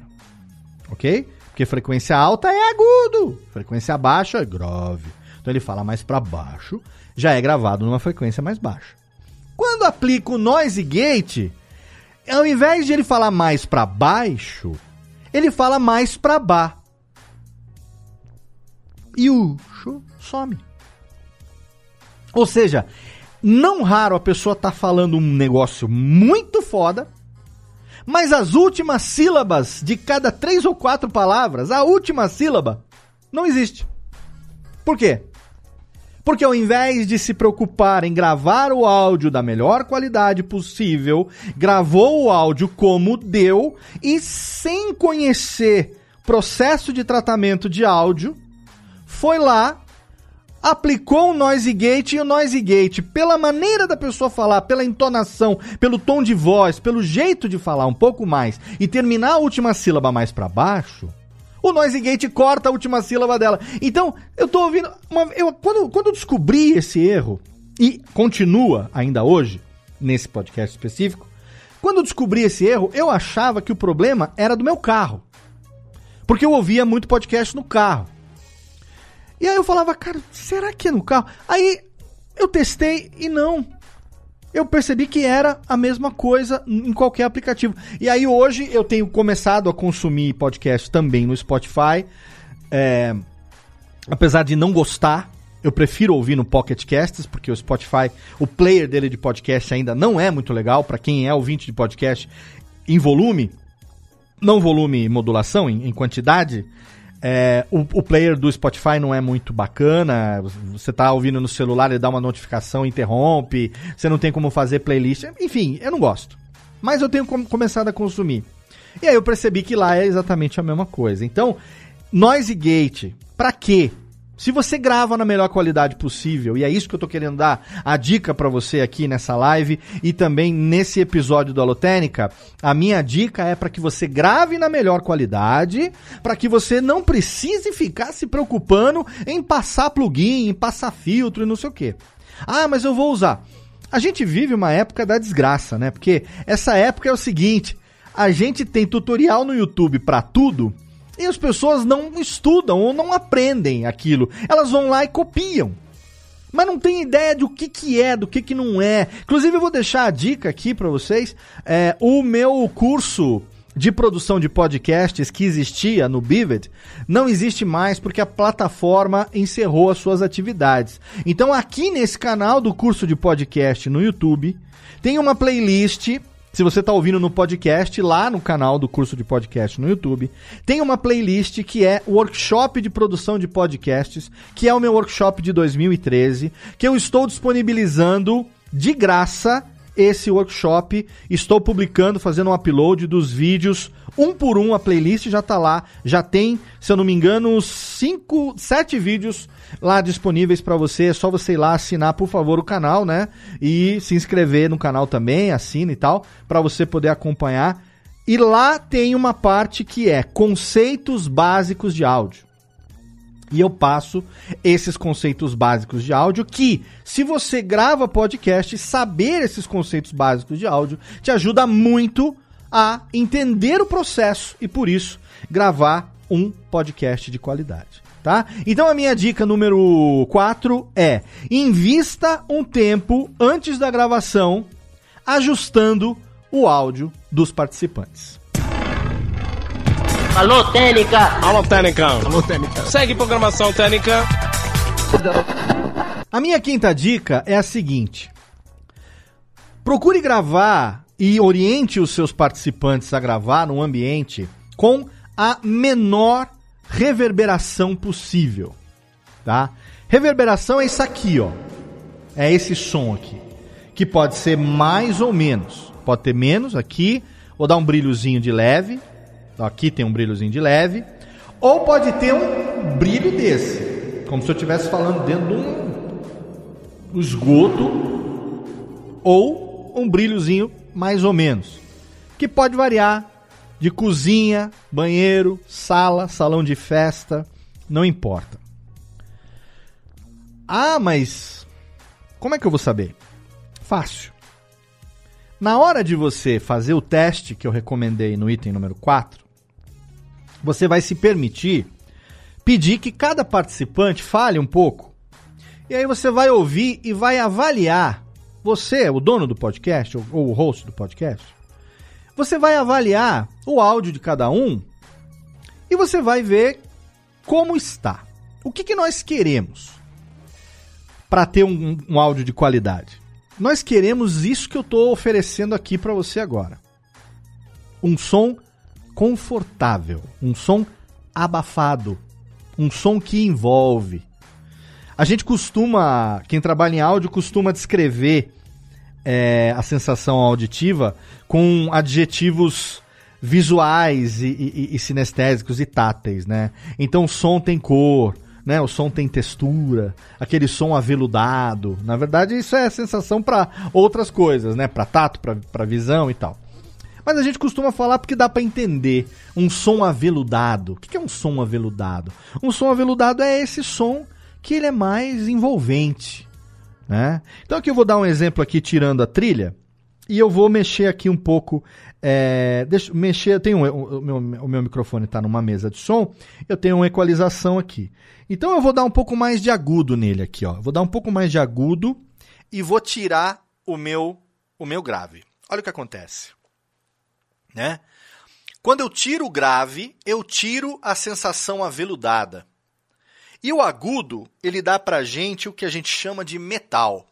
OK? Porque frequência alta é agudo, frequência baixa é grave. Então ele fala mais para baixo, já é gravado numa frequência mais baixa. Quando aplica o noise gate, ao invés de ele falar mais para baixo, ele fala mais para baixo. E o show some. Ou seja, não raro a pessoa tá falando um negócio muito foda, mas as últimas sílabas de cada três ou quatro palavras, a última sílaba, não existe. Por quê? Porque ao invés de se preocupar em gravar o áudio da melhor qualidade possível, gravou o áudio como deu e sem conhecer processo de tratamento de áudio, foi lá, aplicou o noise gate e o noise gate, pela maneira da pessoa falar, pela entonação, pelo tom de voz, pelo jeito de falar um pouco mais e terminar a última sílaba mais para baixo, o noise gate corta a última sílaba dela. Então, eu tô ouvindo. Uma, eu, quando, quando eu descobri esse erro, e continua ainda hoje, nesse podcast específico, quando eu descobri esse erro, eu achava que o problema era do meu carro. Porque eu ouvia muito podcast no carro. E aí eu falava, cara, será que é no carro? Aí eu testei e não eu percebi que era a mesma coisa em qualquer aplicativo. E aí hoje eu tenho começado a consumir podcast também no Spotify. É, apesar de não gostar, eu prefiro ouvir no Pocket Casts, porque o Spotify, o player dele de podcast ainda não é muito legal. para quem é ouvinte de podcast em volume, não volume modulação, em, em quantidade, é, o, o, player do Spotify não é muito bacana. Você tá ouvindo no celular, ele dá uma notificação, interrompe. Você não tem como fazer playlist. Enfim, eu não gosto. Mas eu tenho com, começado a consumir. E aí eu percebi que lá é exatamente a mesma coisa. Então, Noise Gate, pra quê? Se você grava na melhor qualidade possível, e é isso que eu tô querendo dar a dica para você aqui nessa live e também nesse episódio do Alotênica, a minha dica é para que você grave na melhor qualidade, para que você não precise ficar se preocupando em passar plugin, em passar filtro e não sei o quê. Ah, mas eu vou usar. A gente vive uma época da desgraça, né? Porque essa época é o seguinte, a gente tem tutorial no YouTube para tudo e as pessoas não estudam ou não aprendem aquilo. Elas vão lá e copiam. Mas não tem ideia do que, que é, do que, que não é. Inclusive, eu vou deixar a dica aqui para vocês. É, o meu curso de produção de podcasts que existia no Bivet não existe mais porque a plataforma encerrou as suas atividades. Então, aqui nesse canal do curso de podcast no YouTube, tem uma playlist se você está ouvindo no podcast, lá no canal do curso de podcast no YouTube, tem uma playlist que é Workshop de Produção de Podcasts, que é o meu workshop de 2013, que eu estou disponibilizando de graça esse workshop. Estou publicando, fazendo um upload dos vídeos, um por um, a playlist já está lá. Já tem, se eu não me engano, cinco, sete vídeos lá disponíveis para você. É só você ir lá assinar, por favor, o canal, né? E se inscrever no canal também, assina e tal, para você poder acompanhar. E lá tem uma parte que é conceitos básicos de áudio. E eu passo esses conceitos básicos de áudio que, se você grava podcast, saber esses conceitos básicos de áudio te ajuda muito a entender o processo e por isso gravar um podcast de qualidade, tá? Então a minha dica número 4 é: invista um tempo antes da gravação ajustando o áudio dos participantes. Alô, Técnica! Alô, Técnica! Alô, Técnica! Segue programação Técnica! A minha quinta dica é a seguinte: procure gravar e oriente os seus participantes a gravar num ambiente com a menor reverberação possível, tá? Reverberação é isso aqui, ó. É esse som aqui, que pode ser mais ou menos. Pode ter menos aqui, vou dar um brilhozinho de leve, Aqui tem um brilhozinho de leve. Ou pode ter um brilho desse, como se eu estivesse falando dentro de um esgoto. Ou um brilhozinho mais ou menos, que pode variar de cozinha, banheiro, sala, salão de festa, não importa. Ah, mas como é que eu vou saber? Fácil. Na hora de você fazer o teste que eu recomendei no item número 4, você vai se permitir pedir que cada participante fale um pouco. E aí você vai ouvir e vai avaliar. Você, o dono do podcast, ou, o host do podcast, você vai avaliar o áudio de cada um e você vai ver como está. O que, que nós queremos para ter um, um, áudio de qualidade? Nós queremos isso que eu estou oferecendo aqui para você agora. Um som confortável, um som abafado, um som que envolve. A gente costuma, quem trabalha em áudio, costuma descrever é, a sensação auditiva com adjetivos visuais e, e, e, sinestésicos e táteis, né? Então o som tem cor, né? O som tem textura, aquele som aveludado. Na verdade, isso é sensação para outras coisas, né? Para tato, para visão e tal. Mas a gente costuma falar porque dá para entender um som aveludado. O que é um som aveludado? Um som aveludado é esse som que ele é mais envolvente, né? Então aqui eu vou dar um exemplo aqui tirando a trilha e eu vou mexer aqui um pouco. É, deixa mexer. Tenho o, meu, o meu microfone está numa mesa de som. Eu tenho uma equalização aqui. Então eu vou dar um pouco mais de agudo nele aqui, ó. Vou dar um pouco mais de agudo e vou tirar o meu o meu grave. Olha o que acontece né? Quando eu tiro o grave, eu tiro a sensação aveludada. E o agudo, ele dá pra gente o que a gente chama de metal.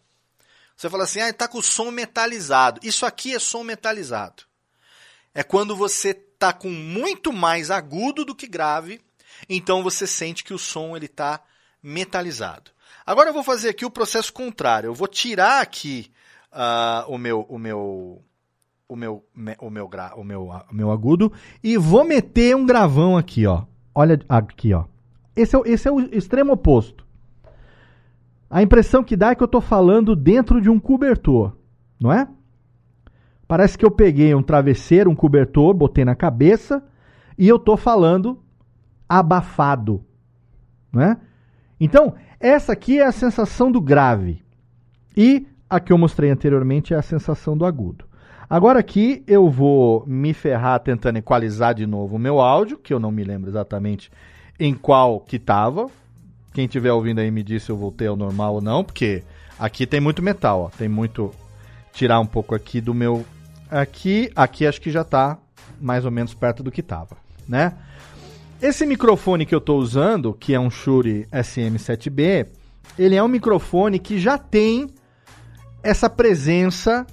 Você fala assim, ah, tá com o som metalizado. Isso aqui é som metalizado. É quando você tá com muito mais agudo do que grave, então você sente que o som ele tá metalizado. Agora eu vou fazer aqui o processo contrário. Eu vou tirar aqui uh, o meu o meu o meu, o meu, gra, o meu, o meu agudo e vou meter um gravão aqui, ó. Olha aqui, ó. Esse é, esse é o extremo oposto. A impressão que dá é que eu estou falando dentro de um cobertor, não é? Parece que eu peguei um travesseiro, um cobertor, botei na cabeça e eu estou falando abafado, não é? Então, essa aqui é a sensação do grave. E a que eu mostrei anteriormente é a sensação do agudo. Agora aqui eu vou me ferrar tentando equalizar de novo o meu áudio, que eu não me lembro exatamente em qual que estava. Quem estiver ouvindo aí me diz se eu voltei ao normal ou não, porque aqui tem muito metal, ó. Tem muito tirar um pouco aqui do meu aqui, aqui acho que já está mais ou menos perto do que estava, né? Esse microfone que eu estou usando, que é um Shure SM7B, ele é um microfone que já tem essa presença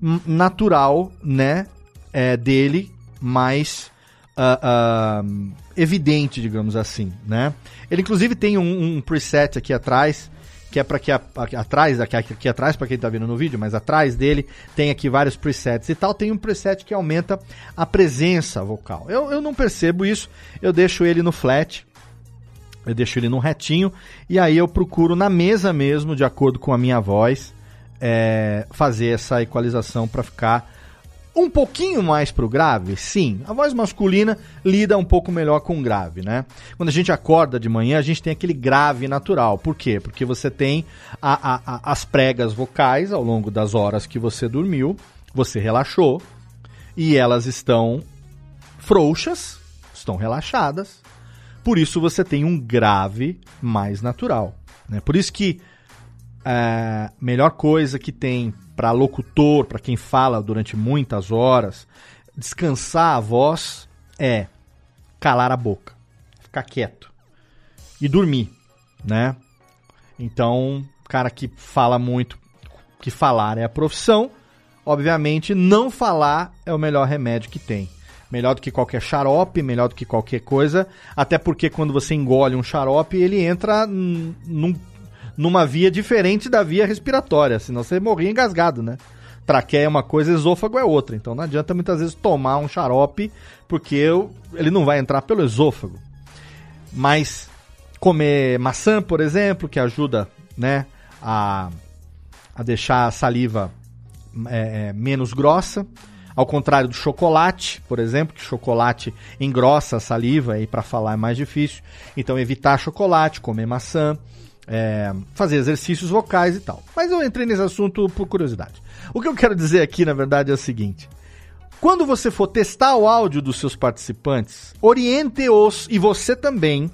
natural, né, é, dele, mais uh, uh, evidente, digamos assim, né? Ele inclusive tem um, um preset aqui atrás que é para que atrás aqui, aqui atrás para quem está vendo no vídeo, mas atrás dele tem aqui vários presets e tal. Tem um preset que aumenta a presença vocal. Eu, eu não percebo isso, eu deixo ele no flat, eu deixo ele no retinho e aí eu procuro na mesa mesmo, de acordo com a minha voz, é, fazer essa equalização para ficar um pouquinho mais pro grave, sim. A voz masculina lida um pouco melhor com grave, né? Quando a gente acorda de manhã, a gente tem aquele grave natural. Por quê? Porque você tem a, a, a, as pregas vocais ao longo das horas que você dormiu, você relaxou, e elas estão frouxas, estão relaxadas. Por isso você tem um grave mais natural. Né? Por isso que a melhor coisa que tem para locutor, para quem fala durante muitas horas, descansar a voz é calar a boca, ficar quieto e dormir, né? Então, cara que fala muito, que falar é a profissão, obviamente não falar é o melhor remédio que tem. Melhor do que qualquer xarope, melhor do que qualquer coisa, até porque quando você engole um xarope, ele entra num numa via diferente da via respiratória, senão você morria engasgado, né? Traqueia é uma coisa, esôfago é outra. Então não adianta muitas vezes tomar um xarope, porque eu, ele não vai entrar pelo esôfago. Mas comer maçã, por exemplo, que ajuda, né, a, a deixar a saliva é, é, menos grossa. Ao contrário do chocolate, por exemplo, que chocolate engrossa a saliva e para falar é mais difícil. Então evitar chocolate, comer maçã, é, fazer exercícios vocais e tal. Mas eu entrei nesse assunto por curiosidade. O que eu quero dizer aqui, na verdade, é o seguinte: quando você for testar o áudio dos seus participantes, oriente-os e você também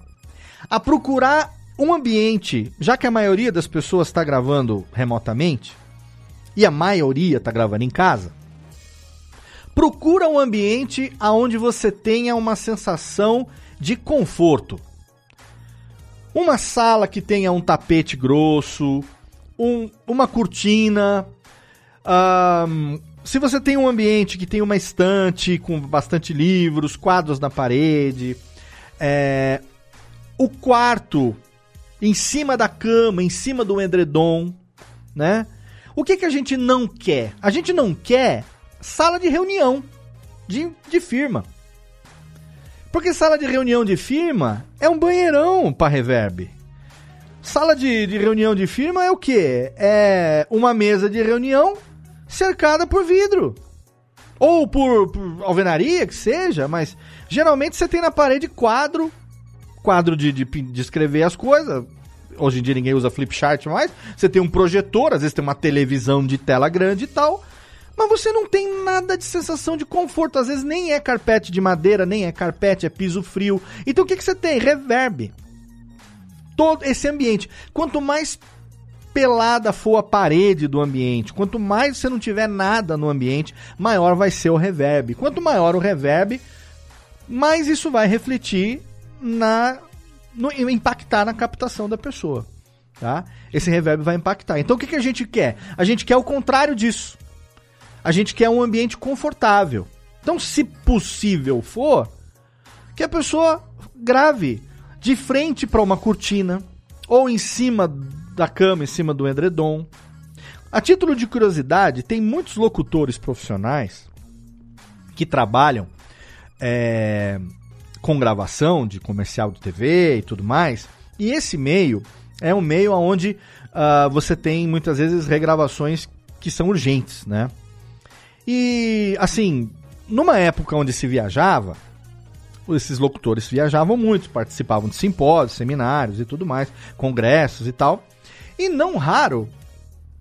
a procurar um ambiente, já que a maioria das pessoas está gravando remotamente e a maioria está gravando em casa. Procura um ambiente onde você tenha uma sensação de conforto. Uma sala que tenha um tapete grosso, um, uma cortina. Um, se você tem um ambiente que tem uma estante com bastante livros, quadros na parede, é, o quarto em cima da cama, em cima do edredom, né? O que, que a gente não quer? A gente não quer sala de reunião de, de firma. Porque sala de reunião de firma é um banheirão para reverb. Sala de, de reunião de firma é o quê? É uma mesa de reunião cercada por vidro. Ou por, por alvenaria, que seja, mas geralmente você tem na parede quadro, quadro de, de, de escrever as coisas. Hoje em dia ninguém usa flip chart mais. Você tem um projetor, às vezes tem uma televisão de tela grande e tal. Mas você não tem nada de sensação de conforto. Às vezes nem é carpete de madeira, nem é carpete, é piso frio. Então o que, que você tem? Reverb. Todo esse ambiente. Quanto mais pelada for a parede do ambiente, quanto mais você não tiver nada no ambiente, maior vai ser o reverb. Quanto maior o reverb, mais isso vai refletir na no, impactar na captação da pessoa, tá? Esse reverb vai impactar. Então o que, que a gente quer? A gente quer o contrário disso. A gente quer um ambiente confortável. Então, se possível for, que a pessoa grave de frente para uma cortina ou em cima da cama, em cima do edredom. A título de curiosidade, tem muitos locutores profissionais que trabalham é, com gravação de comercial de TV e tudo mais. E esse meio é um meio onde uh, você tem muitas vezes regravações que são urgentes, né? E assim, numa época onde se viajava, esses locutores viajavam muito, participavam de simpósios, seminários e tudo mais, congressos e tal. E não raro,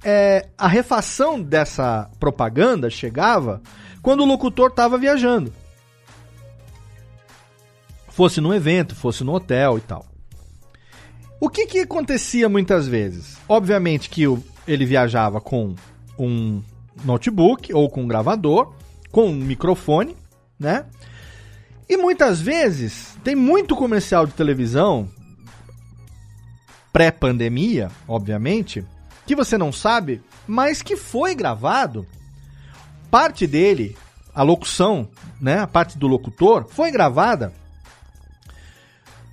é, a refação dessa propaganda chegava quando o locutor estava viajando. Fosse num evento, fosse no hotel e tal. O que, que acontecia muitas vezes? Obviamente que ele viajava com um notebook ou com um gravador, com um microfone, né? E muitas vezes tem muito comercial de televisão pré-pandemia, obviamente, que você não sabe, mas que foi gravado. Parte dele, a locução, né, a parte do locutor, foi gravada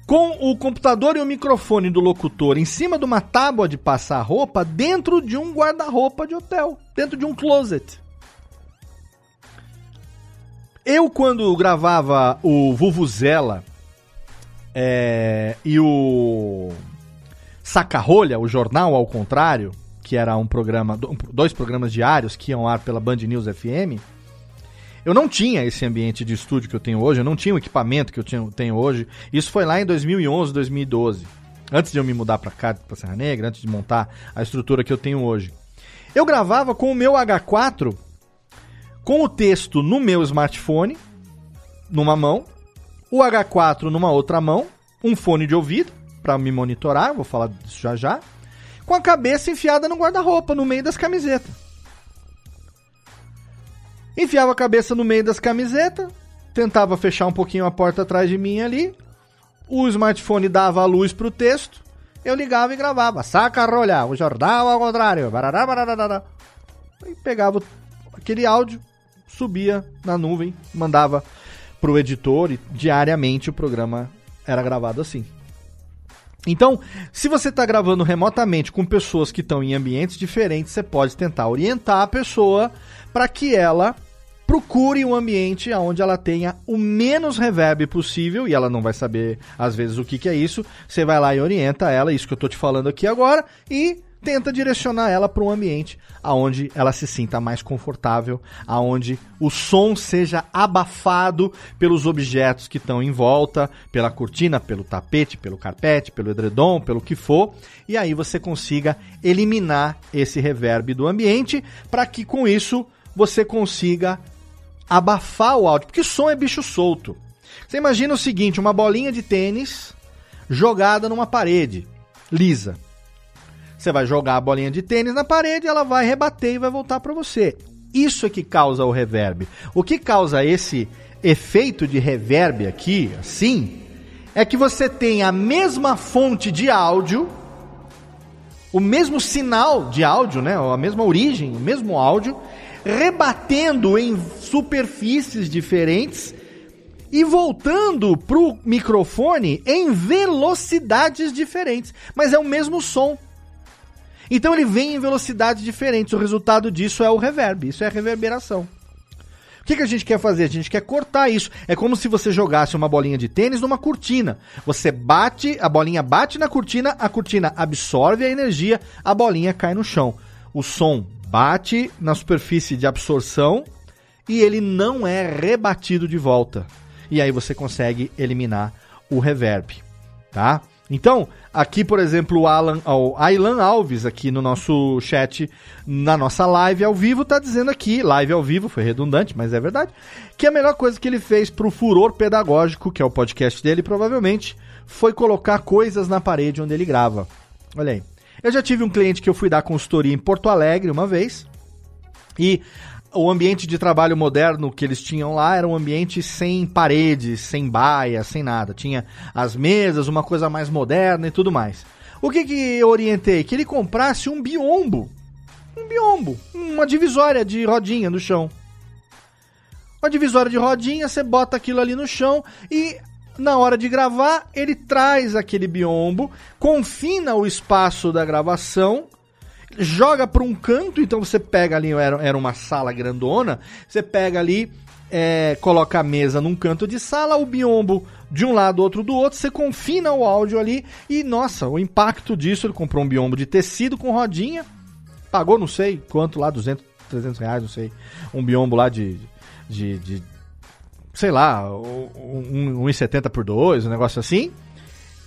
com o computador e o microfone do locutor em cima de uma tábua de passar roupa dentro de um guarda-roupa de hotel, dentro de um closet. Eu, quando gravava o Vuvuzela é, e o Saca-Rolha, o Jornal ao Contrário, que era um programa, dois programas diários que iam ar pela Band News FM, eu não tinha esse ambiente de estúdio que eu tenho hoje, eu não tinha o equipamento que eu tenho hoje. Isso foi lá em 2011, 2012. Antes de eu me mudar para cá, para Serra Negra, antes de montar a estrutura que eu tenho hoje. Eu gravava com o meu H4 com o texto no meu smartphone, numa mão, o H4 numa outra mão, um fone de ouvido para me monitorar, vou falar disso já já, com a cabeça enfiada no guarda-roupa, no meio das camisetas. Enfiava a cabeça no meio das camisetas, tentava fechar um pouquinho a porta atrás de mim ali, o smartphone dava a luz pro texto, eu ligava e gravava. Saca rolha, o jornal ao contrário. Barará, barará, e pegava aquele áudio, subia na nuvem, mandava pro editor e diariamente o programa era gravado assim. Então, se você está gravando remotamente com pessoas que estão em ambientes diferentes, você pode tentar orientar a pessoa para que ela procure um ambiente onde ela tenha o menos reverb possível, e ela não vai saber às vezes o que, que é isso. Você vai lá e orienta ela, isso que eu estou te falando aqui agora, e tenta direcionar ela para um ambiente aonde ela se sinta mais confortável, aonde o som seja abafado pelos objetos que estão em volta, pela cortina, pelo tapete, pelo carpete, pelo edredom, pelo que for, e aí você consiga eliminar esse reverb do ambiente para que com isso você consiga abafar o áudio, porque som é bicho solto. Você imagina o seguinte, uma bolinha de tênis jogada numa parede lisa. Você vai jogar a bolinha de tênis na parede, ela vai rebater e vai voltar para você. Isso é que causa o reverb. O que causa esse efeito de reverb aqui, assim, é que você tem a mesma fonte de áudio, o mesmo sinal de áudio, né? A mesma origem, o mesmo áudio, rebatendo em superfícies diferentes e voltando pro microfone em velocidades diferentes, mas é o mesmo som. Então ele vem em velocidades diferentes. O resultado disso é o reverb, isso é reverberação. O que, que a gente quer fazer? A gente quer cortar isso. É como se você jogasse uma bolinha de tênis numa cortina. Você bate, a bolinha bate na cortina, a cortina absorve a energia, a bolinha cai no chão. O som bate na superfície de absorção e ele não é rebatido de volta. E aí você consegue eliminar o reverb, tá? Então, aqui, por exemplo, o Alan, o Ailan Alves, aqui no nosso chat, na nossa live ao vivo, tá dizendo aqui, live ao vivo, foi redundante, mas é verdade, que a melhor coisa que ele fez pro Furor Pedagógico, que é o podcast dele, provavelmente, foi colocar coisas na parede onde ele grava. Olha aí. Eu já tive um cliente que eu fui dar consultoria em Porto Alegre uma vez, e o ambiente de trabalho moderno que eles tinham lá era um ambiente sem paredes, sem baia, sem nada. Tinha as mesas, uma coisa mais moderna e tudo mais. O que que eu orientei? Que ele comprasse um biombo. Um biombo. Uma divisória de rodinha no chão. Uma divisória de rodinha, você bota aquilo ali no chão e na hora de gravar, ele traz aquele biombo, confina o espaço da gravação joga para um canto, então você pega ali, era, era uma sala grandona, você pega ali, é, coloca a mesa num canto de sala, o biombo de um lado, outro do outro, você confina o áudio ali e, nossa, o impacto disso, ele comprou um biombo de tecido com rodinha, pagou não sei quanto lá, 200, 300 reais, não sei, um biombo lá de, de, de sei lá, 1,70 por 2, um negócio assim,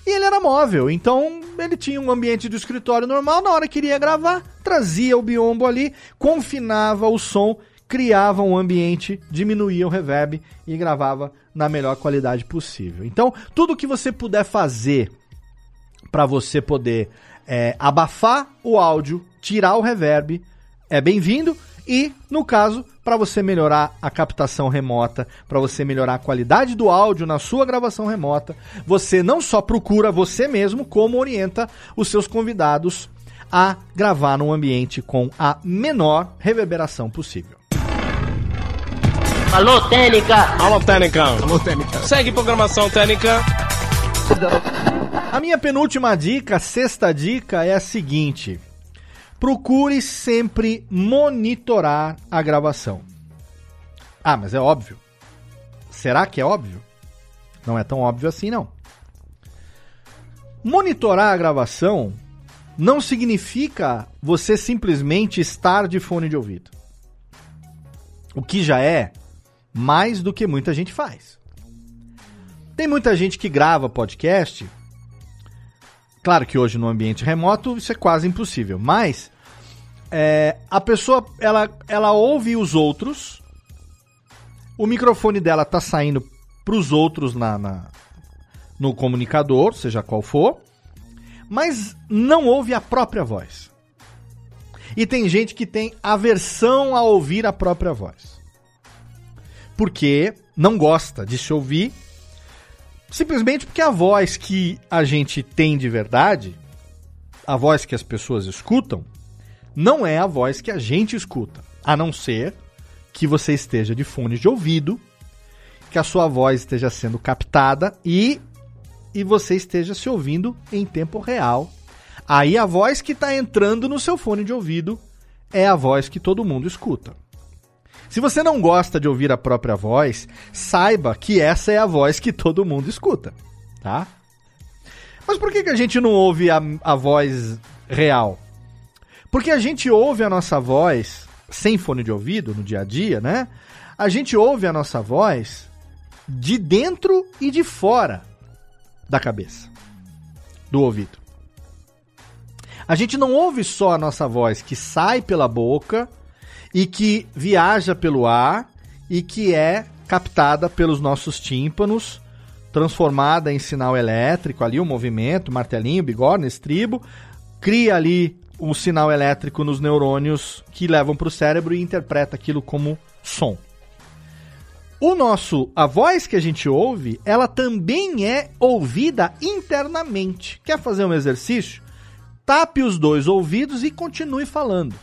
e ele era móvel, então ele tinha um ambiente do escritório normal, na hora que iria gravar, trazia o biombo ali, confinava o som, criava um ambiente, diminuía o reverb e gravava na melhor qualidade possível. Então, tudo que você puder fazer para você poder é, abafar o áudio, tirar o reverb, é bem-vindo. E, no caso, para você melhorar a captação remota, para você melhorar a qualidade do áudio na sua gravação remota, você não só procura você mesmo, como orienta os seus convidados a gravar num ambiente com a menor reverberação possível. Alô, Técnica! Alô, Técnica! Alô, Técnica! Segue programação Técnica! A minha penúltima dica, sexta dica, é a seguinte procure sempre monitorar a gravação. Ah, mas é óbvio. Será que é óbvio? Não é tão óbvio assim, não. Monitorar a gravação não significa você simplesmente estar de fone de ouvido. O que já é mais do que muita gente faz. Tem muita gente que grava podcast Claro que hoje no ambiente remoto isso é quase impossível, mas é, a pessoa ela, ela ouve os outros, o microfone dela tá saindo para os outros na, na, no comunicador, seja qual for, mas não ouve a própria voz. E tem gente que tem aversão a ouvir a própria voz. Porque não gosta de se ouvir Simplesmente porque a voz que a gente tem de verdade, a voz que as pessoas escutam, não é a voz que a gente escuta. A não ser que você esteja de fone de ouvido, que a sua voz esteja sendo captada e, e você esteja se ouvindo em tempo real. Aí a voz que está entrando no seu fone de ouvido é a voz que todo mundo escuta. Se você não gosta de ouvir a própria voz, saiba que essa é a voz que todo mundo escuta, tá? Mas por que, que a gente não ouve a, a voz real? Porque a gente ouve a nossa voz sem fone de ouvido no dia a dia, né? A gente ouve a nossa voz de dentro e de fora da cabeça, do ouvido. A gente não ouve só a nossa voz que sai pela boca e que viaja pelo ar e que é captada pelos nossos tímpanos, transformada em sinal elétrico ali, o movimento, martelinho, bigorna, estribo, cria ali um sinal elétrico nos neurônios que levam para o cérebro e interpreta aquilo como som. O nosso, a voz que a gente ouve, ela também é ouvida internamente. Quer fazer um exercício? Tape os dois ouvidos e continue falando.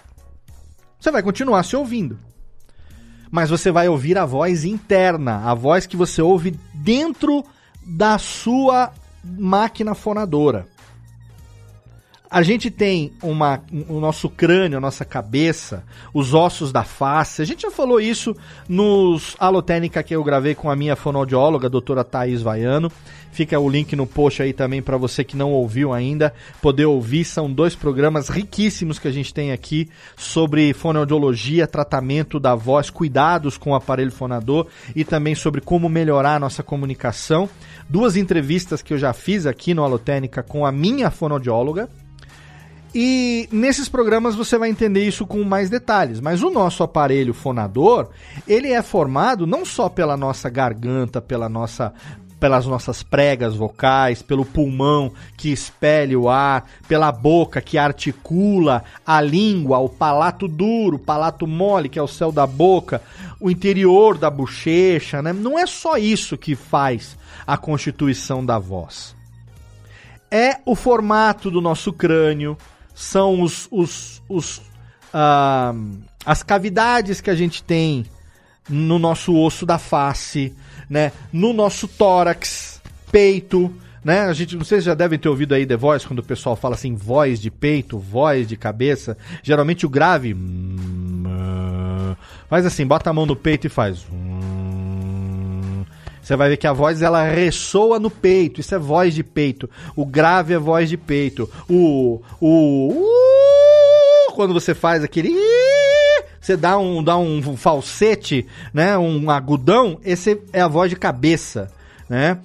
Você vai continuar se ouvindo. Mas você vai ouvir a voz interna, a voz que você ouve dentro da sua máquina fonadora a gente tem uma, o nosso crânio, a nossa cabeça, os ossos da face. A gente já falou isso nos Alotênica que eu gravei com a minha fonoaudióloga, a doutora Thaís Vaiano. Fica o link no post aí também para você que não ouviu ainda poder ouvir. São dois programas riquíssimos que a gente tem aqui sobre fonoaudiologia, tratamento da voz, cuidados com o aparelho fonador e também sobre como melhorar a nossa comunicação. Duas entrevistas que eu já fiz aqui no Alotênica com a minha fonoaudióloga e nesses programas você vai entender isso com mais detalhes. Mas o nosso aparelho fonador, ele é formado não só pela nossa garganta, pela nossa pelas nossas pregas vocais, pelo pulmão que expele o ar, pela boca que articula a língua, o palato duro, o palato mole, que é o céu da boca, o interior da bochecha, né? Não é só isso que faz a constituição da voz. É o formato do nosso crânio, são os, os, os uh, as cavidades que a gente tem no nosso osso da face, né? No nosso tórax, peito, né? A gente, não sei se já devem ter ouvido aí The Voice, quando o pessoal fala assim, voz de peito, voz de cabeça. Geralmente o grave faz assim, bota a mão no peito e faz. Você vai ver que a voz ela ressoa no peito. Isso é voz de peito. O grave é voz de peito. O o uh, quando você faz aquele você dá um dá um falsete, né, um agudão, esse é a voz de cabeça, né?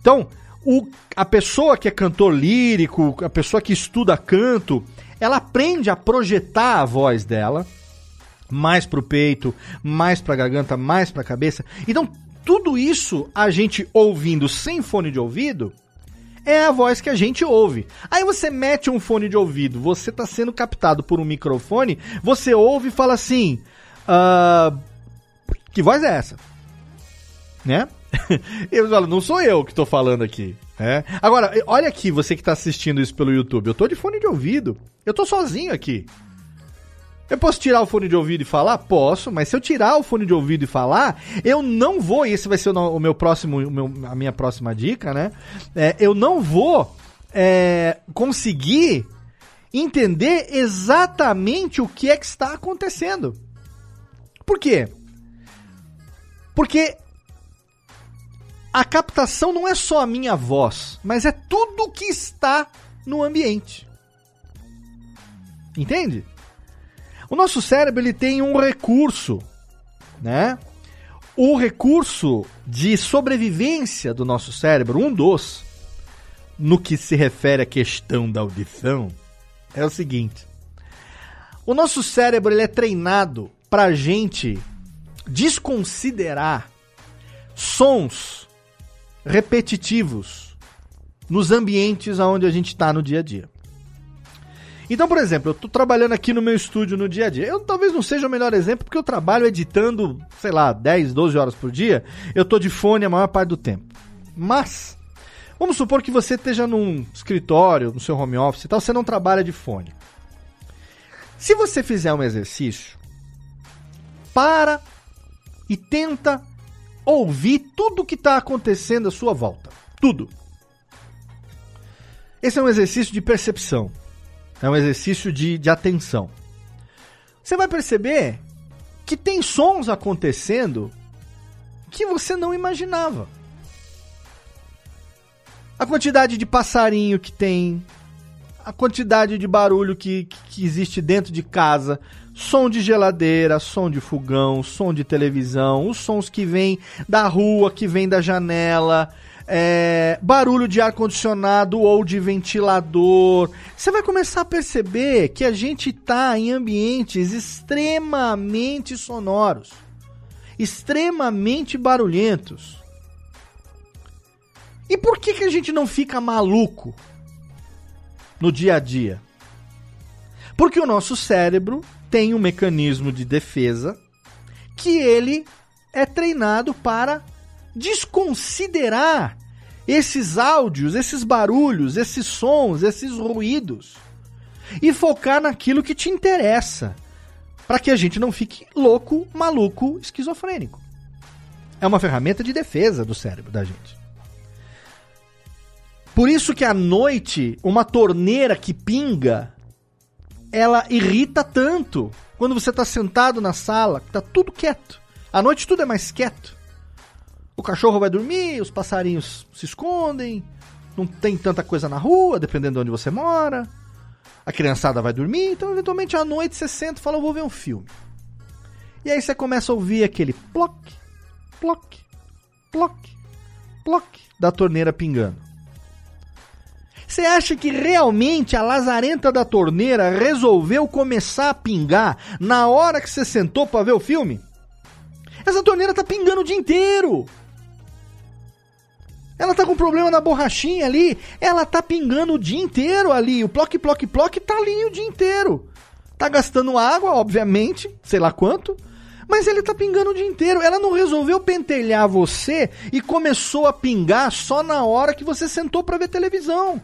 Então, o, a pessoa que é cantor lírico, a pessoa que estuda canto, ela aprende a projetar a voz dela mais pro peito, mais pra garganta, mais pra cabeça. Então, tudo isso a gente ouvindo sem fone de ouvido é a voz que a gente ouve. Aí você mete um fone de ouvido, você está sendo captado por um microfone, você ouve e fala assim: uh, que voz é essa? Né? Eu falo, não sou eu que estou falando aqui. É. Agora, olha aqui, você que está assistindo isso pelo YouTube, eu estou de fone de ouvido. Eu estou sozinho aqui. Eu posso tirar o fone de ouvido e falar? Posso, mas se eu tirar o fone de ouvido e falar, eu não vou, e esse vai ser o meu próximo, o meu, a minha próxima dica, né? É, eu não vou é, conseguir entender exatamente o que é que está acontecendo. Por quê? Porque a captação não é só a minha voz, mas é tudo que está no ambiente. Entende? O nosso cérebro ele tem um recurso, né? O recurso de sobrevivência do nosso cérebro, um dos, no que se refere à questão da audição, é o seguinte: o nosso cérebro ele é treinado para a gente desconsiderar sons repetitivos nos ambientes onde a gente está no dia a dia. Então, por exemplo, eu tô trabalhando aqui no meu estúdio no dia a dia. Eu talvez não seja o melhor exemplo, porque eu trabalho editando, sei lá, 10, 12 horas por dia. Eu tô de fone a maior parte do tempo. Mas, vamos supor que você esteja num escritório, no seu home office e tal, você não trabalha de fone. Se você fizer um exercício, para e tenta ouvir tudo o que está acontecendo à sua volta. Tudo. Esse é um exercício de percepção. É um exercício de, de atenção. Você vai perceber que tem sons acontecendo que você não imaginava. A quantidade de passarinho que tem, a quantidade de barulho que, que existe dentro de casa. Som de geladeira, som de fogão, som de televisão, os sons que vêm da rua, que vêm da janela, é, barulho de ar-condicionado ou de ventilador. Você vai começar a perceber que a gente está em ambientes extremamente sonoros, extremamente barulhentos. E por que, que a gente não fica maluco no dia a dia? Porque o nosso cérebro tem um mecanismo de defesa que ele é treinado para desconsiderar esses áudios, esses barulhos, esses sons, esses ruídos e focar naquilo que te interessa, para que a gente não fique louco, maluco, esquizofrênico. É uma ferramenta de defesa do cérebro da gente. Por isso que à noite, uma torneira que pinga ela irrita tanto quando você está sentado na sala, tá tudo quieto. À noite tudo é mais quieto. O cachorro vai dormir, os passarinhos se escondem, não tem tanta coisa na rua, dependendo de onde você mora. A criançada vai dormir, então eventualmente à noite você senta e fala, vou ver um filme. E aí você começa a ouvir aquele ploc, ploc, ploc, ploc da torneira pingando. Você acha que realmente a lazarenta da torneira resolveu começar a pingar na hora que você sentou para ver o filme? Essa torneira tá pingando o dia inteiro. Ela tá com problema na borrachinha ali, ela tá pingando o dia inteiro ali. O ploc, ploc, ploc tá ali o dia inteiro. Tá gastando água, obviamente, sei lá quanto, mas ele tá pingando o dia inteiro. Ela não resolveu pentelhar você e começou a pingar só na hora que você sentou para ver televisão.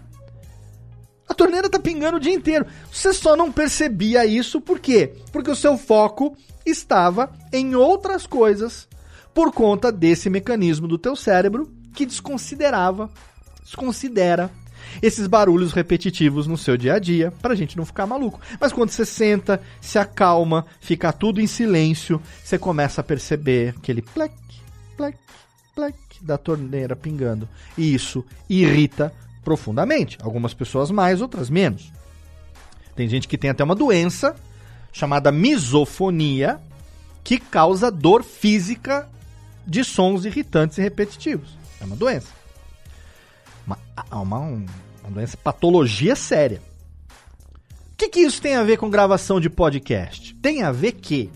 A torneira tá pingando o dia inteiro. Você só não percebia isso por quê? Porque o seu foco estava em outras coisas por conta desse mecanismo do teu cérebro que desconsiderava, desconsidera esses barulhos repetitivos no seu dia a dia, pra gente não ficar maluco. Mas quando você senta, se acalma, fica tudo em silêncio, você começa a perceber aquele plec, plec, plec da torneira pingando. E isso irrita profundamente. Algumas pessoas mais, outras menos. Tem gente que tem até uma doença chamada misofonia que causa dor física de sons irritantes e repetitivos. É uma doença. Uma, uma, uma doença, patologia séria. O que, que isso tem a ver com gravação de podcast? Tem a ver que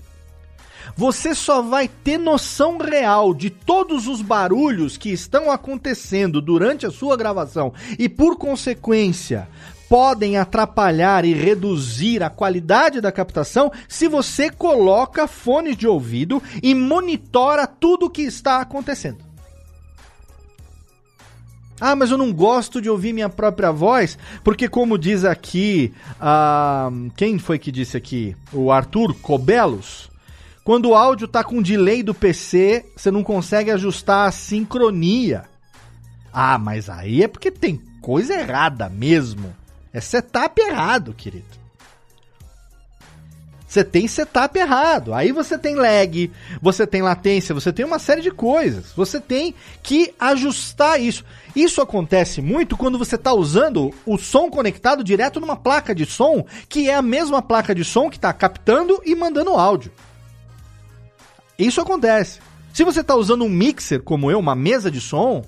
você só vai ter noção real de todos os barulhos que estão acontecendo durante a sua gravação e, por consequência, podem atrapalhar e reduzir a qualidade da captação se você coloca fones de ouvido e monitora tudo o que está acontecendo. Ah, mas eu não gosto de ouvir minha própria voz, porque como diz aqui, uh, quem foi que disse aqui? O Arthur Cobelos. Quando o áudio tá com delay do PC, você não consegue ajustar a sincronia. Ah, mas aí é porque tem coisa errada mesmo. É setup errado, querido. Você tem setup errado. Aí você tem lag, você tem latência, você tem uma série de coisas. Você tem que ajustar isso. Isso acontece muito quando você está usando o som conectado direto numa placa de som, que é a mesma placa de som que está captando e mandando áudio. Isso acontece. Se você está usando um mixer, como eu, uma mesa de som,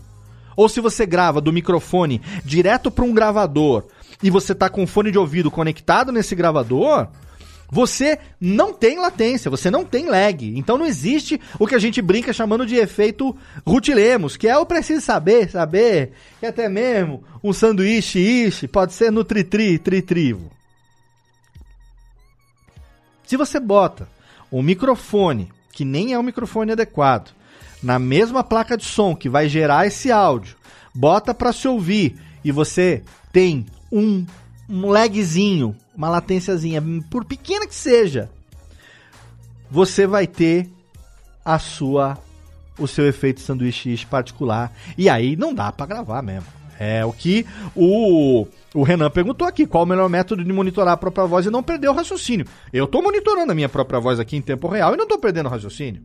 ou se você grava do microfone direto para um gravador e você está com o fone de ouvido conectado nesse gravador, você não tem latência, você não tem lag. Então não existe o que a gente brinca chamando de efeito Ruth Lemos, que é o preciso saber, saber, que até mesmo um sanduíche ishi pode ser no tri-tri, tri-trivo. Se você bota um microfone que nem é o microfone adequado, na mesma placa de som que vai gerar esse áudio, bota para se ouvir e você tem um, um lagzinho, uma latênciazinha, por pequena que seja, você vai ter a sua o seu efeito sanduíche particular e aí não dá para gravar mesmo. É o que o, o Renan perguntou aqui: qual o melhor método de monitorar a própria voz e não perder o raciocínio? Eu estou monitorando a minha própria voz aqui em tempo real e não estou perdendo o raciocínio.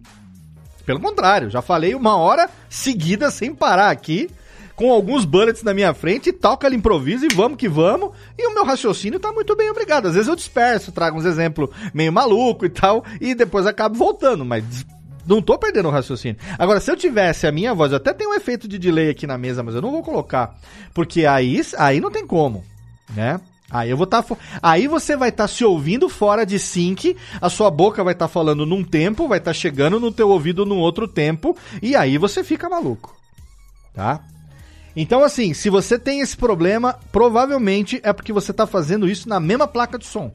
Pelo contrário, já falei uma hora seguida sem parar aqui, com alguns bullets na minha frente, toca ali improviso e vamos que vamos. E o meu raciocínio tá muito bem, obrigado. Às vezes eu disperso, trago uns exemplos meio maluco e tal, e depois acabo voltando, mas não tô perdendo o raciocínio. Agora, se eu tivesse a minha voz, eu até tenho um efeito de delay aqui na mesa, mas eu não vou colocar. Porque aí, aí não tem como, né? Aí eu vou estar. Tá, aí você vai estar tá se ouvindo fora de sync, a sua boca vai estar tá falando num tempo, vai estar tá chegando no teu ouvido num outro tempo, e aí você fica maluco. Tá? Então, assim, se você tem esse problema, provavelmente é porque você está fazendo isso na mesma placa de som.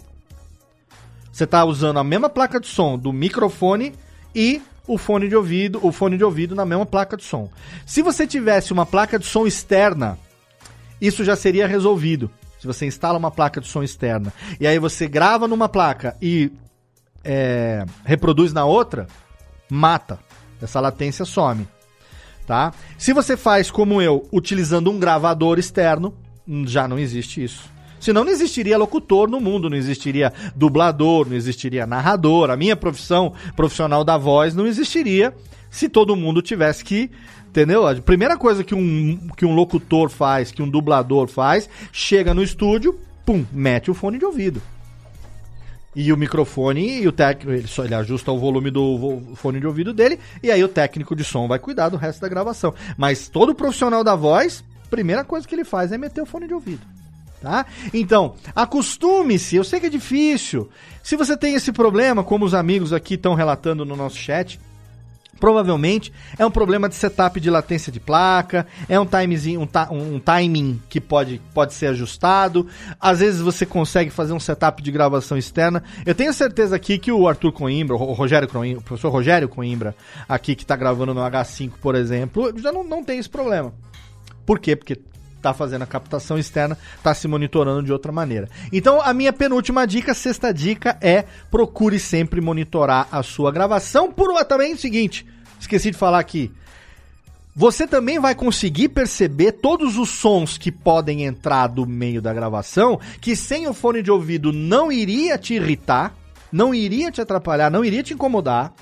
Você está usando a mesma placa de som do microfone e o fone de ouvido, o fone de ouvido na mesma placa de som. Se você tivesse uma placa de som externa, isso já seria resolvido. Se você instala uma placa de som externa e aí você grava numa placa e é, reproduz na outra, mata. Essa latência some. Tá? Se você faz como eu, utilizando um gravador externo, já não existe isso. Senão não existiria locutor no mundo, não existiria dublador, não existiria narrador. A minha profissão profissional da voz não existiria se todo mundo tivesse que Entendeu? A primeira coisa que um, que um locutor faz, que um dublador faz, chega no estúdio, pum, mete o fone de ouvido. E o microfone e o técnico, ele, só, ele ajusta o volume do fone de ouvido dele, e aí o técnico de som vai cuidar do resto da gravação. Mas todo profissional da voz, primeira coisa que ele faz é meter o fone de ouvido. Tá? Então, acostume-se, eu sei que é difícil. Se você tem esse problema, como os amigos aqui estão relatando no nosso chat, Provavelmente é um problema de setup de latência de placa, é um, timezinho, um, um, timing que pode, pode ser ajustado. Às vezes você consegue fazer um setup de gravação externa. Eu tenho certeza aqui que o Arthur Coimbra, o Rogério Coimbra, o professor Rogério Coimbra, aqui que está gravando no H5, por exemplo, já não, não tem esse problema. Por quê? Porque está fazendo a captação externa, está se monitorando de outra maneira. Então, a minha penúltima dica, sexta dica, é procure sempre monitorar a sua gravação. Por também é o seguinte, esqueci de falar aqui. Você também vai conseguir perceber todos os sons que podem entrar do meio da gravação, que sem o fone de ouvido não iria te irritar, não iria te atrapalhar, não iria te incomodar.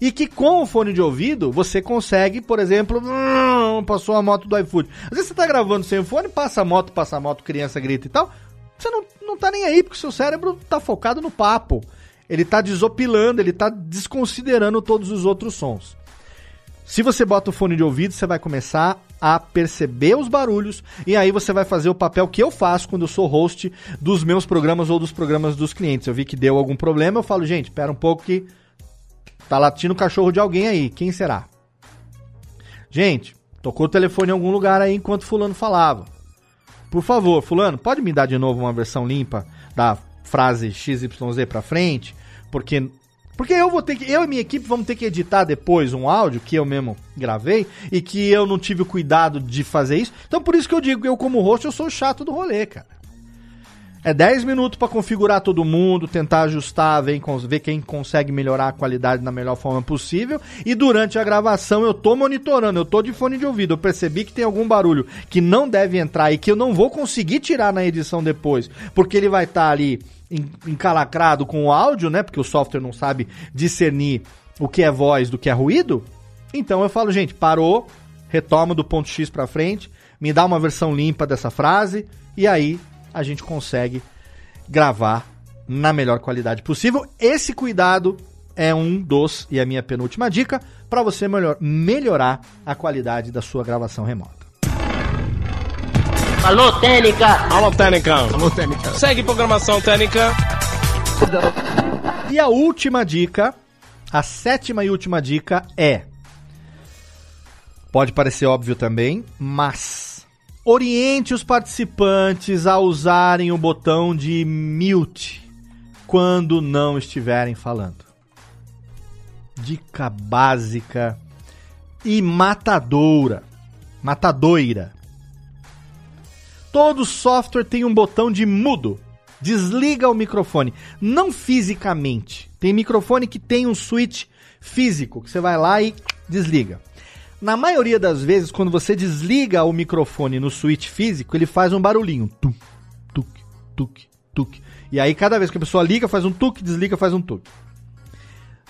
E que com o fone de ouvido você consegue, por exemplo, hum, passou a moto do iFood. Às vezes você tá gravando sem o fone, passa a moto, passa a moto, criança grita e tal. Você não, não tá nem aí, porque seu cérebro tá focado no papo. Ele tá desopilando, ele tá desconsiderando todos os outros sons. Se você bota o fone de ouvido, você vai começar a perceber os barulhos e aí você vai fazer o papel que eu faço quando eu sou host dos meus programas ou dos programas dos clientes. Eu vi que deu algum problema, eu falo, gente, espera um pouco que Tá latindo o cachorro de alguém aí. Quem será? Gente, tocou o telefone em algum lugar aí enquanto fulano falava. Por favor, fulano, pode me dar de novo uma versão limpa da frase XYZ pra frente? Porque porque eu vou ter que eu e minha equipe vamos ter que editar depois um áudio que eu mesmo gravei e que eu não tive o cuidado de fazer isso. Então por isso que eu digo eu como host eu sou chato do rolê, cara. É 10 minutos para configurar todo mundo, tentar ajustar, ver, ver quem consegue melhorar a qualidade da melhor forma possível. E durante a gravação eu tô monitorando, eu tô de fone de ouvido. Eu percebi que tem algum barulho que não deve entrar e que eu não vou conseguir tirar na edição depois, porque ele vai estar tá ali encalacrado com o áudio, né? Porque o software não sabe discernir o que é voz do que é ruído. Então eu falo, gente, parou, retoma do ponto X para frente, me dá uma versão limpa dessa frase e aí a gente consegue gravar na melhor qualidade possível. Esse cuidado é um dos, e a minha penúltima dica, para você melhor, melhorar a qualidade da sua gravação remota. Alô, Técnica! Alô, Técnica! Alô, Técnica! Segue programação Técnica! E a última dica, a sétima e última dica é. Pode parecer óbvio também, mas Oriente os participantes a usarem o botão de mute quando não estiverem falando. Dica básica e matadora. Matadoira. Todo software tem um botão de mudo. Desliga o microfone. Não fisicamente. Tem microfone que tem um switch físico, que você vai lá e desliga. Na maioria das vezes, quando você desliga o microfone no switch físico, ele faz um barulhinho. Tum, tuk, tuk, tuk. E aí, cada vez que a pessoa liga, faz um tuk, desliga, faz um tuk.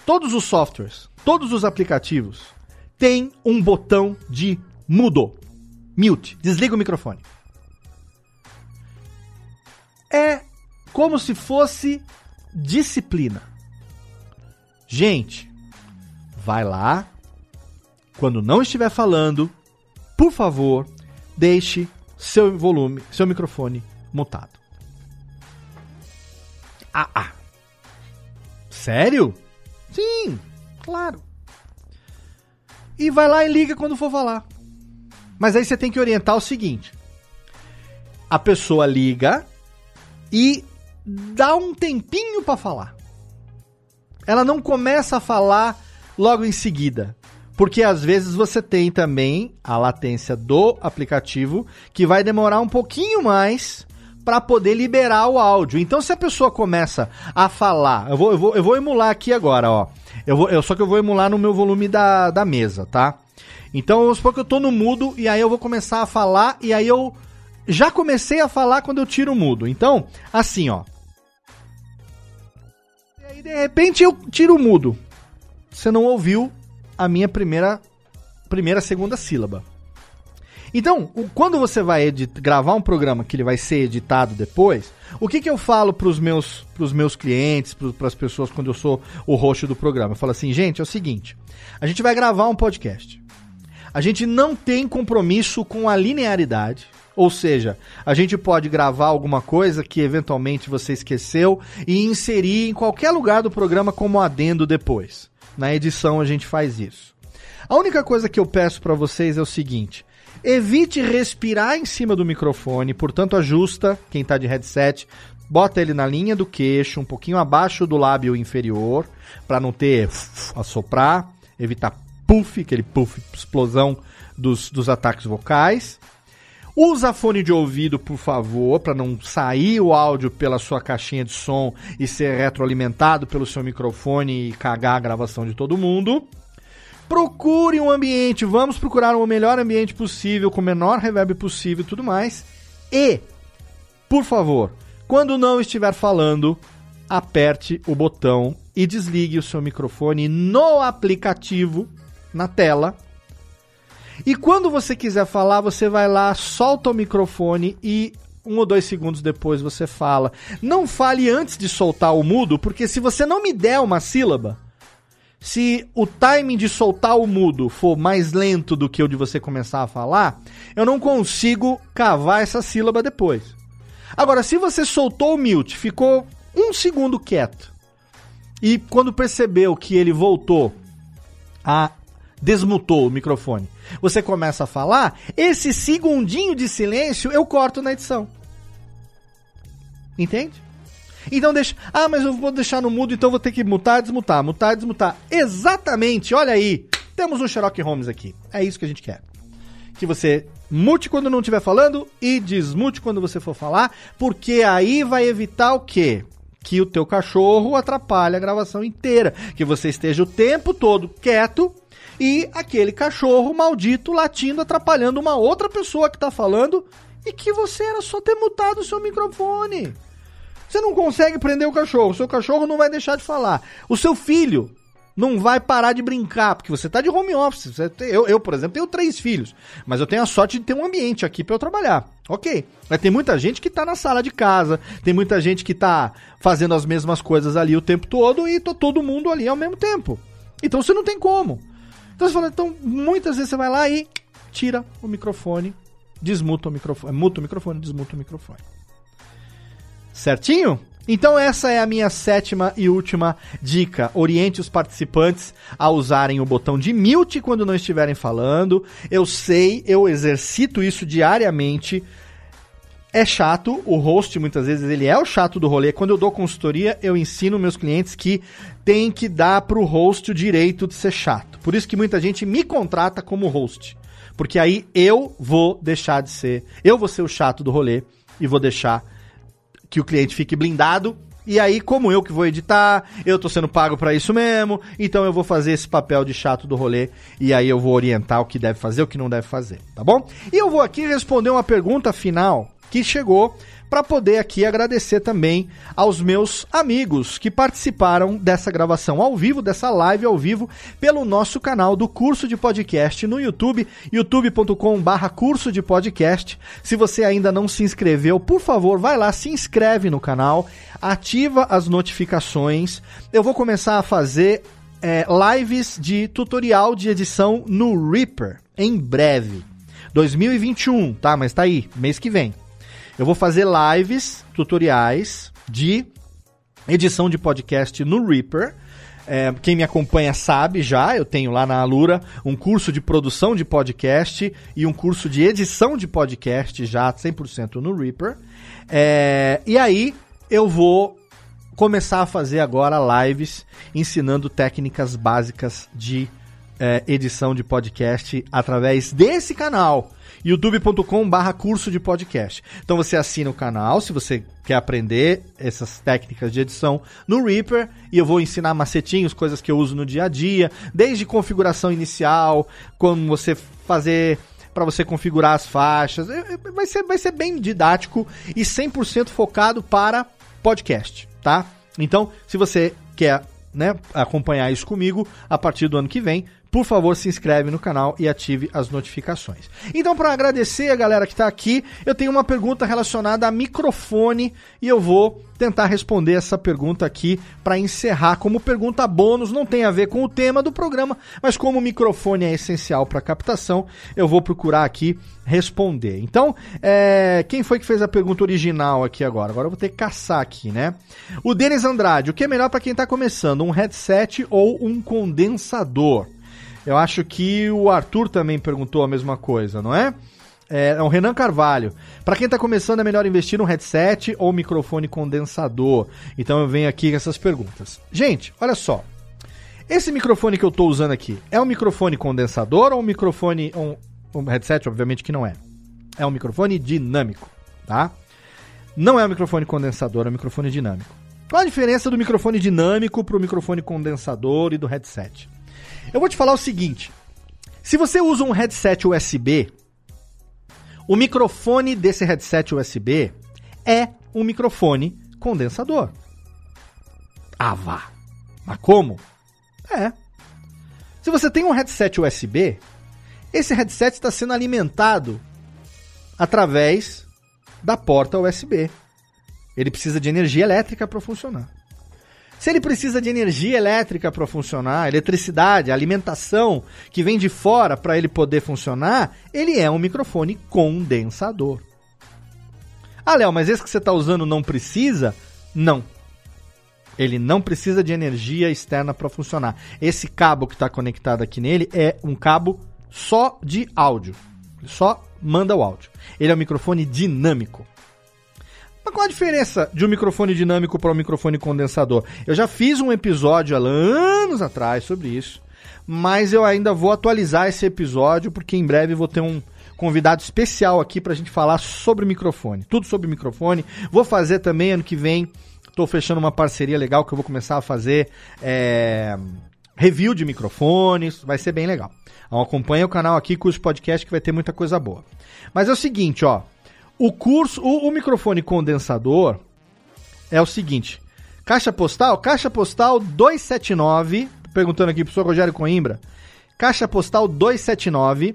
Todos os softwares, todos os aplicativos têm um botão de mudo. Mute. Desliga o microfone. É como se fosse disciplina. Gente, vai lá. Quando não estiver falando, por favor, deixe seu volume, seu microfone mutado. Ah, ah. Sério? Sim, claro. E vai lá e liga quando for falar. Mas aí você tem que orientar o seguinte: a pessoa liga e dá um tempinho para falar. Ela não começa a falar logo em seguida. Porque às vezes você tem também a latência do aplicativo que vai demorar um pouquinho mais para poder liberar o áudio. Então, se a pessoa começa a falar, eu vou, eu vou, eu vou emular aqui agora, ó. Eu vou, eu, só que eu vou emular no meu volume da, da mesa, tá? Então, vamos supor que eu tô no mudo e aí eu vou começar a falar e aí eu já comecei a falar quando eu tiro o mudo. Então, assim, ó. E aí, de repente, eu tiro o mudo. Você não ouviu a minha primeira, primeira, segunda sílaba. Então, quando você vai gravar um programa que ele vai ser editado depois, o que, que eu falo para os meus, meus clientes, para as pessoas quando eu sou o host do programa? Eu falo assim, gente, é o seguinte, a gente vai gravar um podcast. A gente não tem compromisso com a linearidade, ou seja, a gente pode gravar alguma coisa que eventualmente você esqueceu e inserir em qualquer lugar do programa como adendo depois. Na edição a gente faz isso. A única coisa que eu peço para vocês é o seguinte: Evite respirar em cima do microfone, portanto, ajusta quem está de headset, bota ele na linha do queixo, um pouquinho abaixo do lábio inferior, para não ter assoprar, evitar puff, aquele puff, explosão dos, dos ataques vocais. Usa fone de ouvido, por favor, para não sair o áudio pela sua caixinha de som e ser retroalimentado pelo seu microfone e cagar a gravação de todo mundo. Procure um ambiente, vamos procurar o melhor ambiente possível, com o menor reverb possível e tudo mais. E, por favor, quando não estiver falando, aperte o botão e desligue o seu microfone no aplicativo, na tela. E quando você quiser falar, você vai lá, solta o microfone e um ou dois segundos depois você fala. Não fale antes de soltar o mudo, porque se você não me der uma sílaba, se o timing de soltar o mudo for mais lento do que o de você começar a falar, eu não consigo cavar essa sílaba depois. Agora, se você soltou o mute, ficou um segundo quieto, e quando percebeu que ele voltou a desmutou o microfone, você começa a falar, esse segundinho de silêncio eu corto na edição. Entende? Então deixa. Ah, mas eu vou deixar no mudo, então vou ter que mutar, desmutar, mutar, desmutar. Exatamente, olha aí. Temos um Sherlock Holmes aqui. É isso que a gente quer. Que você mute quando não estiver falando e desmute quando você for falar, porque aí vai evitar o quê? Que o teu cachorro atrapalhe a gravação inteira. Que você esteja o tempo todo quieto e aquele cachorro maldito latindo, atrapalhando uma outra pessoa que está falando e que você era só ter mutado o seu microfone. Você não consegue prender o cachorro, o seu cachorro não vai deixar de falar. O seu filho não vai parar de brincar, porque você está de home office. Tem, eu, eu, por exemplo, tenho três filhos, mas eu tenho a sorte de ter um ambiente aqui para eu trabalhar. Ok. Mas tem muita gente que está na sala de casa, tem muita gente que está fazendo as mesmas coisas ali o tempo todo e tô todo mundo ali ao mesmo tempo. Então você não tem como. Então você fala, então muitas vezes você vai lá e tira o microfone, desmuta o microfone, muta o microfone, desmuta o microfone. Certinho? Então essa é a minha sétima e última dica. Oriente os participantes a usarem o botão de mute quando não estiverem falando. Eu sei, eu exercito isso diariamente. É chato, o host muitas vezes ele é o chato do rolê. Quando eu dou consultoria, eu ensino meus clientes que tem que dar pro host o direito de ser chato. Por isso que muita gente me contrata como host. Porque aí eu vou deixar de ser, eu vou ser o chato do rolê e vou deixar que o cliente fique blindado. E aí, como eu que vou editar, eu tô sendo pago para isso mesmo, então eu vou fazer esse papel de chato do rolê e aí eu vou orientar o que deve fazer, o que não deve fazer, tá bom? E eu vou aqui responder uma pergunta final que chegou para poder aqui agradecer também aos meus amigos que participaram dessa gravação ao vivo, dessa live ao vivo, pelo nosso canal do curso de podcast no YouTube, youtube.com/barra curso de podcast. Se você ainda não se inscreveu, por favor, vai lá, se inscreve no canal, ativa as notificações. Eu vou começar a fazer é, lives de tutorial de edição no Reaper em breve. 2021, tá? Mas tá aí, mês que vem. Eu vou fazer lives, tutoriais de edição de podcast no Reaper. É, quem me acompanha sabe já, eu tenho lá na Alura um curso de produção de podcast e um curso de edição de podcast já 100% no Reaper. É, e aí eu vou começar a fazer agora lives ensinando técnicas básicas de é, edição de podcast através desse canal youtube.com barra curso de podcast. Então você assina o canal se você quer aprender essas técnicas de edição no Reaper e eu vou ensinar macetinhos, coisas que eu uso no dia a dia, desde configuração inicial, como você fazer para você configurar as faixas. É, é, vai ser, vai ser bem didático e 100% focado para podcast, tá? Então, se você quer né, acompanhar isso comigo a partir do ano que vem, por favor, se inscreve no canal e ative as notificações. Então, para agradecer a galera que está aqui, eu tenho uma pergunta relacionada a microfone e eu vou tentar responder essa pergunta aqui para encerrar como pergunta bônus. Não tem a ver com o tema do programa, mas como o microfone é essencial para captação, eu vou procurar aqui responder. Então, é, quem foi que fez a pergunta original aqui agora? Agora eu vou ter que caçar aqui, né? O Denis Andrade, o que é melhor para quem está começando, um headset ou um condensador? Eu acho que o Arthur também perguntou a mesma coisa, não é? É, é o Renan Carvalho. Para quem está começando, é melhor investir num headset ou microfone condensador? Então eu venho aqui com essas perguntas. Gente, olha só. Esse microfone que eu estou usando aqui é um microfone condensador ou um microfone. Um, um headset, obviamente que não é. É um microfone dinâmico, tá? Não é um microfone condensador, é um microfone dinâmico. Qual a diferença do microfone dinâmico para o microfone condensador e do headset? Eu vou te falar o seguinte: se você usa um headset USB, o microfone desse headset USB é um microfone condensador. Ah, vá. Mas como? É. Se você tem um headset USB, esse headset está sendo alimentado através da porta USB. Ele precisa de energia elétrica para funcionar. Se ele precisa de energia elétrica para funcionar, eletricidade, alimentação que vem de fora para ele poder funcionar, ele é um microfone condensador. Ah, Léo, mas esse que você está usando não precisa? Não. Ele não precisa de energia externa para funcionar. Esse cabo que está conectado aqui nele é um cabo só de áudio. Só manda o áudio. Ele é um microfone dinâmico. Mas qual a diferença de um microfone dinâmico para um microfone condensador? Eu já fiz um episódio há anos atrás sobre isso, mas eu ainda vou atualizar esse episódio porque em breve vou ter um convidado especial aqui para a gente falar sobre microfone, tudo sobre microfone. Vou fazer também ano que vem. Estou fechando uma parceria legal que eu vou começar a fazer é, review de microfones, vai ser bem legal. Então acompanha o canal aqui com os podcasts que vai ter muita coisa boa. Mas é o seguinte, ó. O curso, o, o microfone condensador é o seguinte: caixa postal, caixa postal 279, perguntando aqui pro senhor Rogério Coimbra. Caixa postal 279,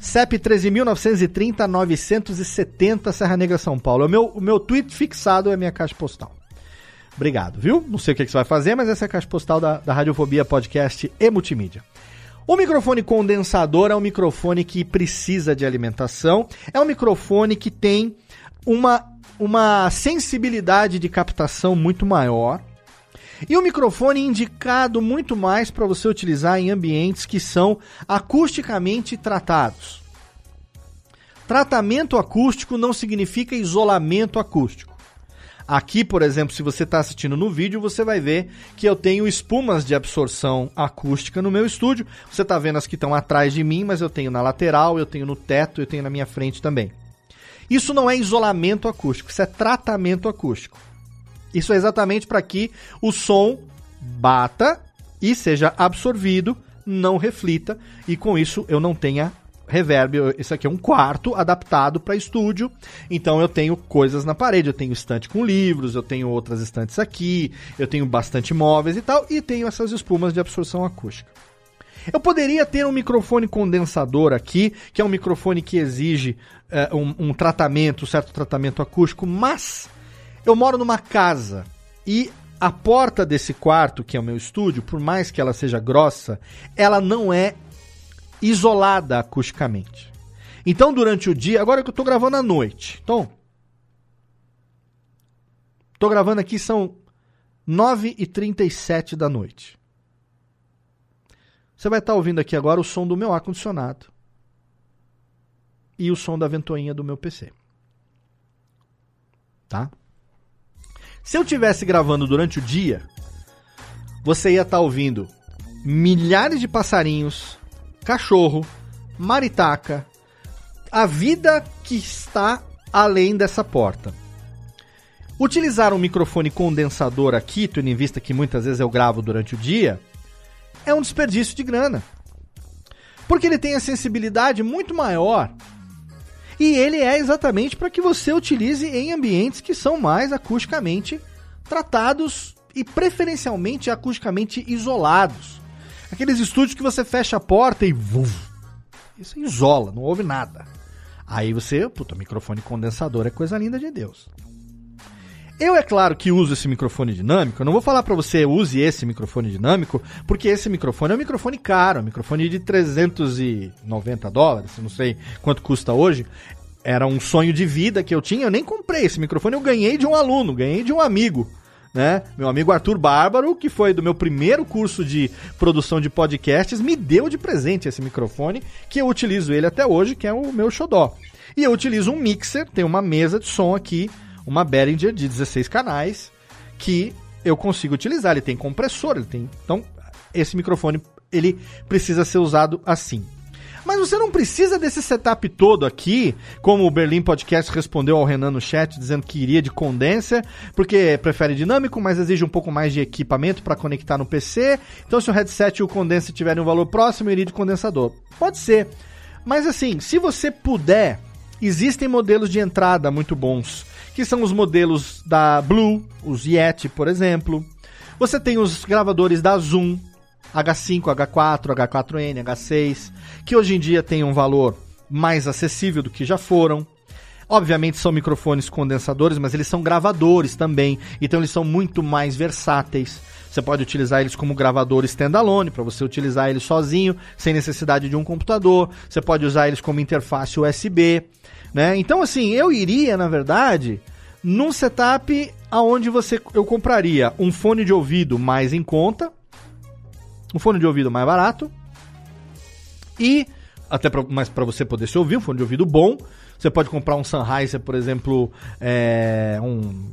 CEP 13.930-970, Serra Negra, São Paulo. O meu, o meu tweet fixado é a minha caixa postal. Obrigado, viu? Não sei o que, que você vai fazer, mas essa é a caixa postal da, da Radiofobia Podcast e Multimídia. O microfone condensador é um microfone que precisa de alimentação, é um microfone que tem uma, uma sensibilidade de captação muito maior. E o microfone indicado muito mais para você utilizar em ambientes que são acusticamente tratados. Tratamento acústico não significa isolamento acústico. Aqui, por exemplo, se você está assistindo no vídeo, você vai ver que eu tenho espumas de absorção acústica no meu estúdio. Você está vendo as que estão atrás de mim, mas eu tenho na lateral, eu tenho no teto, eu tenho na minha frente também. Isso não é isolamento acústico, isso é tratamento acústico. Isso é exatamente para que o som bata e seja absorvido, não reflita, e com isso eu não tenha reverb, esse aqui é um quarto adaptado para estúdio. Então eu tenho coisas na parede, eu tenho estante com livros, eu tenho outras estantes aqui, eu tenho bastante móveis e tal, e tenho essas espumas de absorção acústica. Eu poderia ter um microfone condensador aqui, que é um microfone que exige eh, um, um tratamento, um certo tratamento acústico, mas eu moro numa casa e a porta desse quarto, que é o meu estúdio, por mais que ela seja grossa, ela não é isolada acusticamente. Então, durante o dia, agora que eu tô gravando à noite, então. Tô gravando aqui, são 9h37 da noite. Você vai estar ouvindo aqui agora o som do meu ar-condicionado e o som da ventoinha do meu PC. Tá? Se eu tivesse gravando durante o dia, você ia estar ouvindo milhares de passarinhos, cachorro, maritaca, a vida que está além dessa porta. Utilizar um microfone condensador aqui, tendo em vista que muitas vezes eu gravo durante o dia, é um desperdício de grana. Porque ele tem a sensibilidade muito maior. E ele é exatamente para que você utilize em ambientes que são mais acusticamente tratados e preferencialmente acusticamente isolados. Aqueles estúdios que você fecha a porta e isso isola, não ouve nada. Aí você, puta, microfone condensador é coisa linda de Deus. Eu, é claro, que uso esse microfone dinâmico. Eu não vou falar para você use esse microfone dinâmico, porque esse microfone é um microfone caro, é um microfone de 390 dólares, não sei quanto custa hoje. Era um sonho de vida que eu tinha. Eu nem comprei esse microfone, eu ganhei de um aluno, ganhei de um amigo. Né? Meu amigo Arthur Bárbaro, que foi do meu primeiro curso de produção de podcasts, me deu de presente esse microfone, que eu utilizo ele até hoje, que é o meu xodó. E eu utilizo um mixer, tem uma mesa de som aqui, uma Behringer de 16 canais, que eu consigo utilizar. Ele tem compressor, ele tem. Então, esse microfone ele precisa ser usado assim. Mas você não precisa desse setup todo aqui, como o Berlim Podcast respondeu ao Renan no chat, dizendo que iria de condenser, porque prefere dinâmico, mas exige um pouco mais de equipamento para conectar no PC. Então, se o headset e o condenser tiverem um valor próximo, iria de condensador. Pode ser. Mas assim, se você puder, existem modelos de entrada muito bons, que são os modelos da Blue, os Yeti, por exemplo. Você tem os gravadores da Zoom, H5, H4, H4N, H6, que hoje em dia tem um valor mais acessível do que já foram. Obviamente são microfones condensadores, mas eles são gravadores também, então eles são muito mais versáteis. Você pode utilizar eles como gravador standalone, para você utilizar eles sozinho, sem necessidade de um computador. Você pode usar eles como interface USB, né? Então assim, eu iria, na verdade, num setup aonde você eu compraria um fone de ouvido mais em conta, um fone de ouvido mais barato e até pra, mas para você poder se ouvir um fone de ouvido bom, você pode comprar um Sennheiser, por exemplo, é, um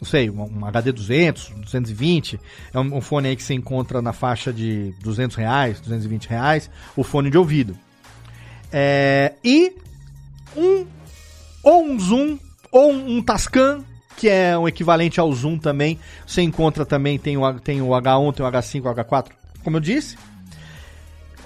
não sei, um, HD 200, 220, é um, um, fone aí que você encontra na faixa de 200 reais, 220 reais, o fone de ouvido. É, e um ou um Zoom ou um, um Tascam que é um equivalente ao Zoom também. Você encontra também, tem o, tem o H1, tem o H5, o H4, como eu disse.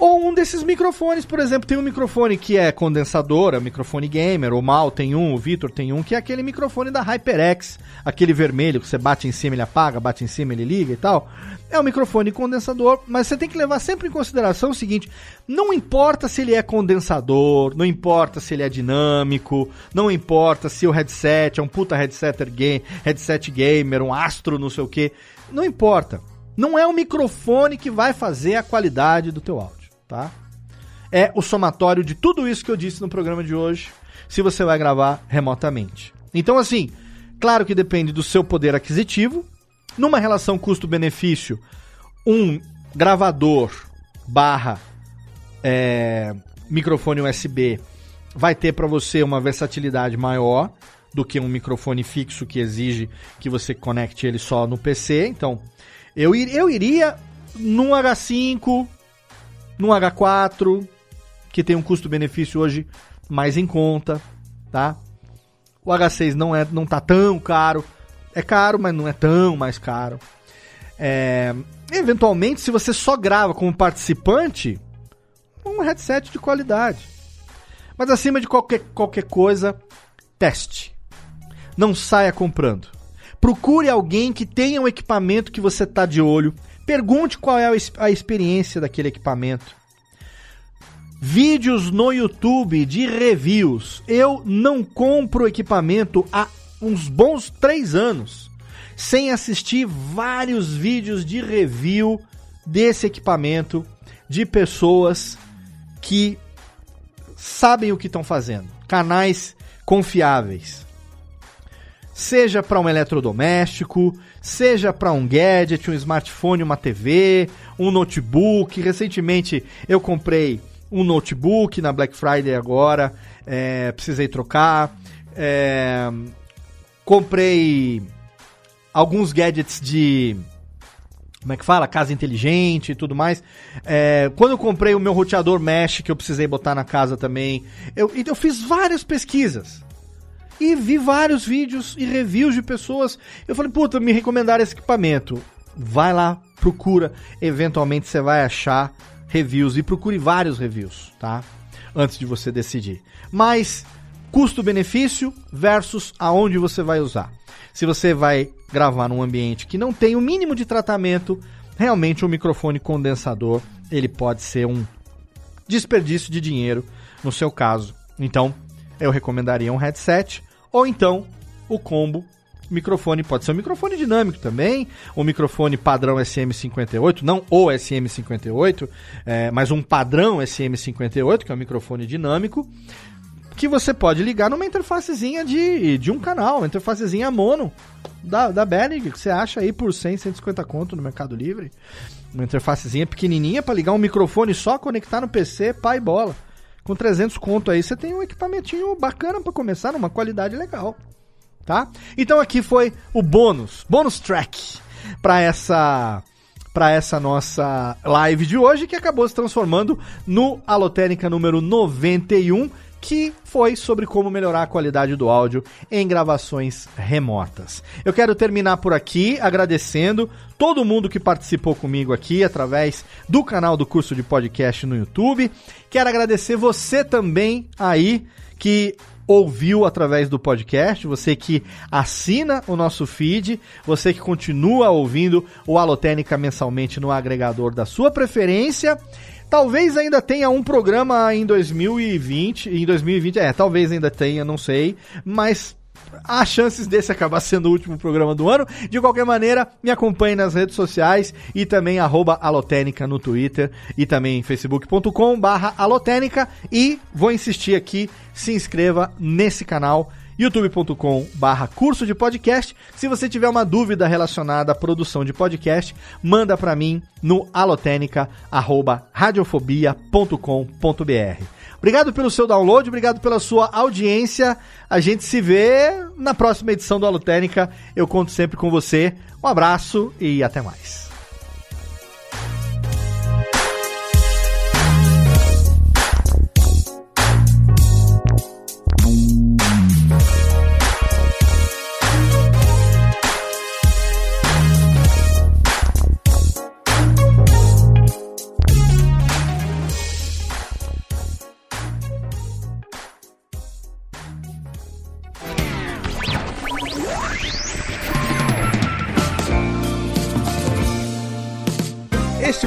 Ou um desses microfones, por exemplo, tem um microfone que é condensador, é microfone gamer, o Mal tem um, o Vitor tem um, que é aquele microfone da HyperX, aquele vermelho que você bate em cima ele apaga, bate em cima ele liga e tal. É um microfone condensador, mas você tem que levar sempre em consideração o seguinte: não importa se ele é condensador, não importa se ele é dinâmico, não importa se o headset é um puta headset, game, headset gamer, um astro, não sei o que, não importa. Não é o microfone que vai fazer a qualidade do teu áudio tá? É o somatório de tudo isso que eu disse no programa de hoje, se você vai gravar remotamente. Então, assim, claro que depende do seu poder aquisitivo. Numa relação custo-benefício, um gravador barra é, microfone USB vai ter para você uma versatilidade maior do que um microfone fixo que exige que você conecte ele só no PC. Então, eu, ir, eu iria num H5, no H4, que tem um custo-benefício hoje mais em conta, tá? O H6 não é não tá tão caro. É caro, mas não é tão mais caro. É, eventualmente, se você só grava como participante, um headset de qualidade. Mas acima de qualquer, qualquer coisa, teste. Não saia comprando. Procure alguém que tenha um equipamento que você está de olho. Pergunte qual é a experiência daquele equipamento. Vídeos no YouTube de reviews. Eu não compro equipamento há uns bons três anos sem assistir vários vídeos de review desse equipamento de pessoas que sabem o que estão fazendo. Canais confiáveis. Seja para um eletrodoméstico, seja para um gadget, um smartphone, uma TV, um notebook. Recentemente eu comprei um notebook na Black Friday agora, é, precisei trocar. É, comprei alguns gadgets de como é que fala? Casa inteligente e tudo mais. É, quando eu comprei o meu roteador mesh, que eu precisei botar na casa também, eu, eu fiz várias pesquisas. E vi vários vídeos e reviews de pessoas. Eu falei, puta, me recomendaram esse equipamento. Vai lá, procura. Eventualmente você vai achar reviews. E procure vários reviews, tá? Antes de você decidir. Mas, custo-benefício versus aonde você vai usar. Se você vai gravar num ambiente que não tem o mínimo de tratamento, realmente o um microfone condensador ele pode ser um desperdício de dinheiro no seu caso. Então, eu recomendaria um headset ou então o combo microfone, pode ser um microfone dinâmico também, um microfone padrão SM58, não o SM58, é, mas um padrão SM58, que é um microfone dinâmico, que você pode ligar numa interfacezinha de, de um canal, uma interfacezinha mono da, da Behringer, que você acha aí por 100, 150 conto no Mercado Livre. Uma interfacezinha pequenininha para ligar um microfone só, conectar no PC, pai bola. Com 300 conto aí você tem um equipamentinho bacana para começar, numa qualidade legal, tá? Então aqui foi o bônus, bônus track para essa para essa nossa live de hoje que acabou se transformando no Alotênica número 91 que foi sobre como melhorar a qualidade do áudio em gravações remotas. Eu quero terminar por aqui agradecendo todo mundo que participou comigo aqui através do canal do curso de podcast no YouTube. Quero agradecer você também aí que ouviu através do podcast, você que assina o nosso feed, você que continua ouvindo o Alotênica mensalmente no agregador da sua preferência. Talvez ainda tenha um programa em 2020, em 2020, é, talvez ainda tenha, não sei, mas há chances desse acabar sendo o último programa do ano. De qualquer maneira, me acompanhe nas redes sociais e também arroba alotênica no Twitter e também facebook.com barra alotênica e vou insistir aqui, se inscreva nesse canal youtube.com barra curso de podcast. Se você tiver uma dúvida relacionada à produção de podcast, manda para mim no alotênica@radiofobia.com.br. Obrigado pelo seu download, obrigado pela sua audiência. A gente se vê na próxima edição do Alotênica. Eu conto sempre com você. Um abraço e até mais.